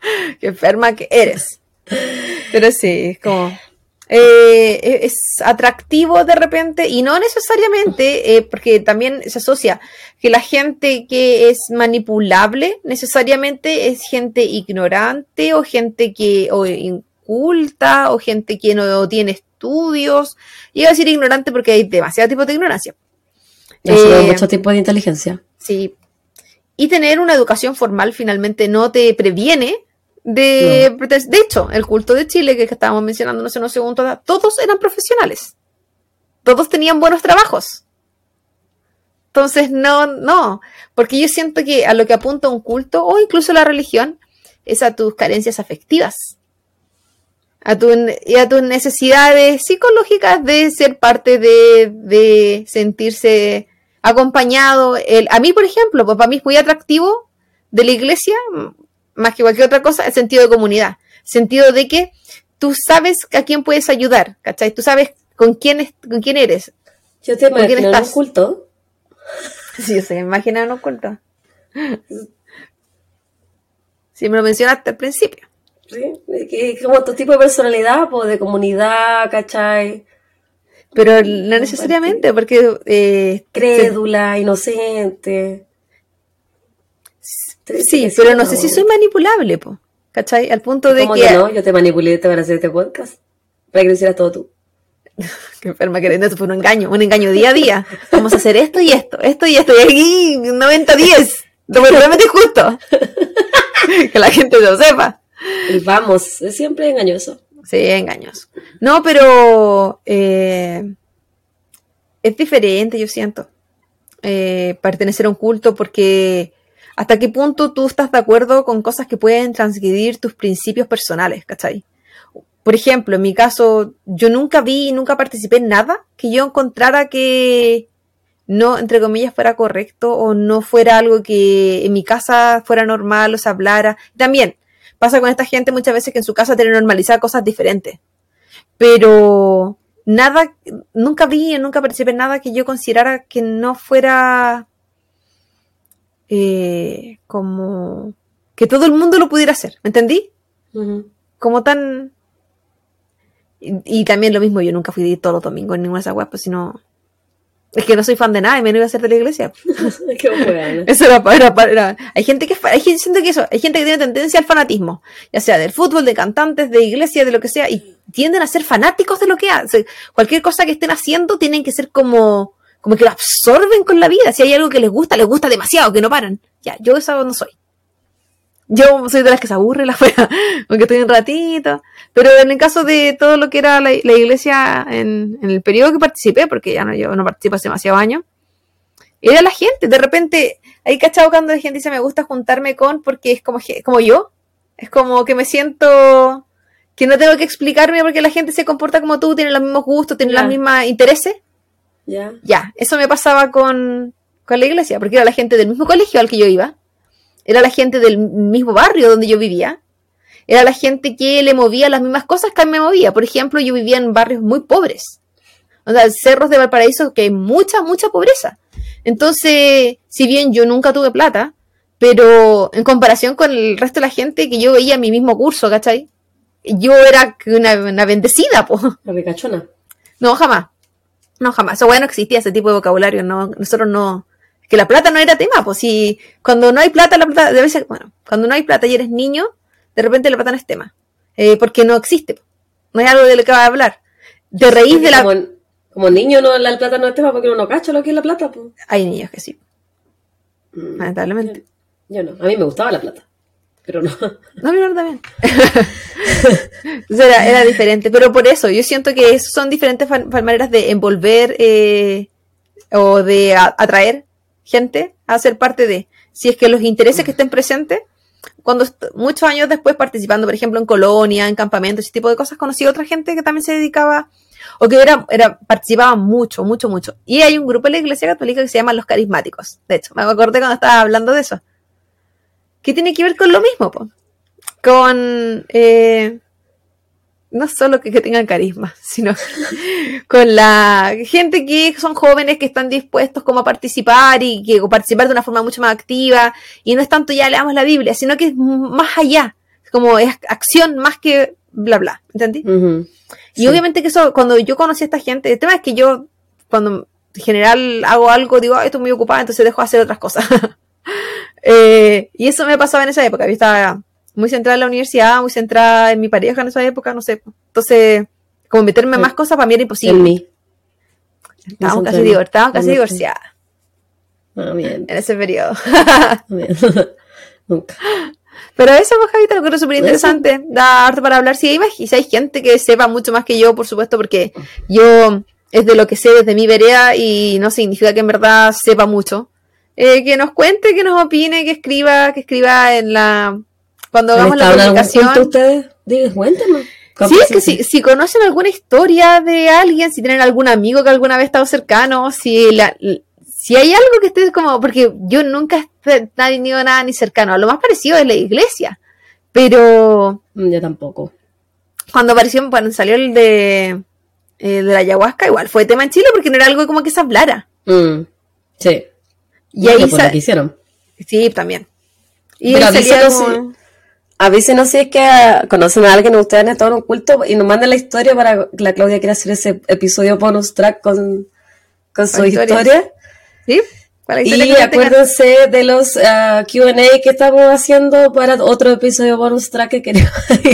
S2: Qué enferma que eres. Pero sí, es como... eh, es atractivo de repente y no necesariamente, eh, porque también se asocia que la gente que es manipulable necesariamente es gente ignorante o gente que o inculta o gente que no tiene estudios. Iba a decir ignorante porque hay demasiados tipos de ignorancia.
S1: Yo
S2: Eh,
S1: muchos tipos de inteligencia.
S2: Sí. Y tener una educación formal finalmente no te previene de... De hecho, el culto de Chile que estábamos mencionando hace unos segundos, todos eran profesionales. Todos tenían buenos trabajos. Entonces, no, no. Porque yo siento que a lo que apunta un culto o incluso la religión es a tus carencias afectivas. A tu, y a tus necesidades psicológicas de ser parte de, de sentirse acompañado. El, a mí, por ejemplo, pues para mí es muy atractivo de la iglesia, más que cualquier otra cosa, el sentido de comunidad. Sentido de que tú sabes a quién puedes ayudar, ¿cachai? Tú sabes con quién, es- con quién eres.
S1: Yo te
S2: ¿con quién
S1: imagino en un culto.
S2: Sí, yo sé, imagina un culto. Sí, me lo mencionaste al principio.
S1: ¿sí? Es como tu tipo de personalidad, pues de comunidad, ¿cachai?
S2: Pero no necesariamente, porque eh,
S1: Crédula, inocente.
S2: Sí, pero no sé si soy manipulable, po, ¿cachai? Al punto de
S1: ¿Cómo
S2: que...
S1: que no? Yo te manipulé para hacer este podcast. Para que lo hicieras todo tú.
S2: Qué enferma que eso fue un engaño, un engaño día a día. Vamos a hacer esto y esto, esto y esto, y aquí 90-10. Totalmente justo. que la gente lo sepa.
S1: Y vamos, es siempre engañoso.
S2: Sí, engañoso. No, pero eh, es diferente, yo siento, eh, pertenecer a un culto porque hasta qué punto tú estás de acuerdo con cosas que pueden transgredir tus principios personales, ¿cachai? Por ejemplo, en mi caso, yo nunca vi, nunca participé en nada que yo encontrara que no, entre comillas, fuera correcto o no fuera algo que en mi casa fuera normal o se hablara. También pasa con esta gente muchas veces que en su casa tienen normalizadas cosas diferentes. Pero nada, nunca vi, nunca participé en nada que yo considerara que no fuera eh, como que todo el mundo lo pudiera hacer, ¿me entendí? Como tan... Y, y también lo mismo, yo nunca fui de todos los domingos en ninguna de esas webs, pues si no... Es que no soy fan de nada y menos iba a ser de la iglesia.
S1: Qué bueno.
S2: Eso era, para- era, para- era- Hay gente que hay gente, que eso, hay gente que tiene tendencia al fanatismo, ya sea del fútbol, de cantantes, de iglesia, de lo que sea, y tienden a ser fanáticos de lo que hacen. Cualquier cosa que estén haciendo tienen que ser como, como que lo absorben con la vida. Si hay algo que les gusta, les gusta demasiado, que no paran. Ya, yo eso no soy. Yo soy de las que se aburre la fuera, porque estoy un ratito. Pero en el caso de todo lo que era la, la iglesia en, en el periodo que participé, porque ya no, yo no participo hace demasiado años, era la gente. De repente, ahí cachado cuando la gente dice me gusta juntarme con, porque es como, como yo. Es como que me siento que no tengo que explicarme porque la gente se comporta como tú, tiene los mismos gustos, tiene los mismos intereses.
S1: Ya.
S2: Ya, eso me pasaba con, con la iglesia, porque era la gente del mismo colegio al que yo iba, era la gente del mismo barrio donde yo vivía, era la gente que le movía las mismas cosas que a mí me movía. Por ejemplo, yo vivía en barrios muy pobres. O sea, cerros de Valparaíso que hay mucha, mucha pobreza. Entonces, si bien yo nunca tuve plata, pero en comparación con el resto de la gente que yo veía en mi mismo curso, ¿cachai? Yo era una, bendecida, po.
S1: La ricachona.
S2: No, jamás. No, jamás. Eso bueno, existía ese tipo de vocabulario, no, nosotros no, que la plata no era tema, pues si cuando no hay plata, la plata, debe ser, bueno, cuando no hay plata y eres niño, de repente la plata no es tema, eh, porque no existe, no es algo de lo que va a hablar. De reír de la...
S1: Como, niño no, la plata no es tema porque uno no cacha lo que es la plata. Pues.
S2: Hay niños que sí. Mm, lamentablemente.
S1: Yo, no, a mí me gustaba la plata pero no. No,
S2: mí también. era, era, diferente, pero por eso, yo siento que son diferentes maneras de envolver eh, o de atraer gente a ser parte de. Si es que los intereses que estén presentes, cuando muchos años después participando, por ejemplo, en colonia, en campamentos, ese tipo de cosas, conocí a otra gente que también se dedicaba o que era, era, participaba mucho, mucho, mucho. Y hay un grupo en la iglesia católica que se llama Los Carismáticos. De hecho, me acordé cuando estaba hablando de eso. ¿Qué tiene que ver con lo mismo, con eh, no solo que, tengan carisma, sino con la gente que son jóvenes que están dispuestos como a participar y que participar de una forma mucho más activa. Y no es tanto ya leamos la Biblia, sino que es más allá, como es acción más que bla bla, ¿entendí? Y obviamente que eso, cuando yo conocí a esta gente, el tema es que yo cuando en general hago algo, digo, estoy muy ocupada, entonces dejo de hacer otras cosas. Eh, y eso me pasaba en esa época, yo estaba muy centrada en la universidad, muy centrada en mi pareja en esa época, no sé. Entonces, como meterme en más cosas para mí era imposible. En mí. Estábamos casi, casi divorciadas. En ese periodo. Nunca. Pero eso, pues, Javita, lo que es súper interesante. Da arte para hablar. Si hay, si hay gente que sepa mucho más que yo, por supuesto, porque yo es de lo que sé desde mi vereda y no significa que en verdad sepa mucho. Eh, que nos cuente, que nos opine, que escriba, que escriba en la cuando hagamos la publicación.
S1: ustedes? Cuéntenos.
S2: Sí, es que si, si, conocen alguna historia de alguien, si tienen algún amigo que alguna vez ha estado cercano, si la, si hay algo que esté como, porque yo nunca he tenido nada ni cercano, lo más parecido es la iglesia, pero...
S1: Mm, yo tampoco.
S2: Cuando apareció, cuando salió el de, eh, de la ayahuasca, igual fue tema en Chile porque no era algo como que se hablara.
S1: Mm, sí.
S2: Y ahí
S1: se... hicieron.
S2: Sí, también.
S1: Y Pero como avísenos si es que ah, conocen a alguien, ustedes han estado en un culto y nos manden la historia para que la Claudia quiera hacer ese episodio bonus track con, con su historia.
S2: ¿Sí?
S1: y acuérdense de los uh, QA que estamos haciendo para otro episodio bonus track que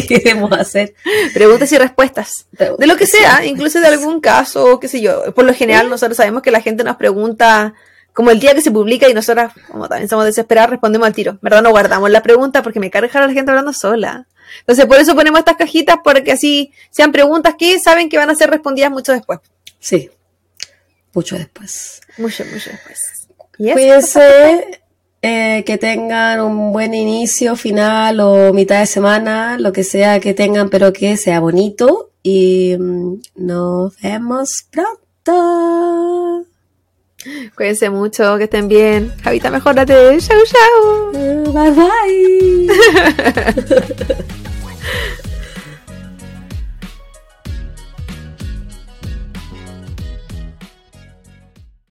S1: queremos, hacer.
S2: Preguntas y respuestas. de lo que sea, incluso de algún caso, qué sé yo. Por lo general, nosotros sabemos que la gente nos pregunta como el día que se publica y nosotras, como también somos desesperadas, respondemos al tiro. ¿Verdad? No guardamos la pregunta porque me carga a la gente hablando sola. Entonces, por eso ponemos estas cajitas, porque así sean preguntas que saben que van a ser respondidas mucho después.
S1: Sí, mucho después.
S2: Mucho, mucho después.
S1: Cuídense, eh, que tengan un buen inicio, final o mitad de semana, lo que sea que tengan, pero que sea bonito. Y mm, nos vemos pronto.
S2: Cuídense mucho, que estén bien. Javita, mejorate. Chau, chau.
S1: Bye, bye.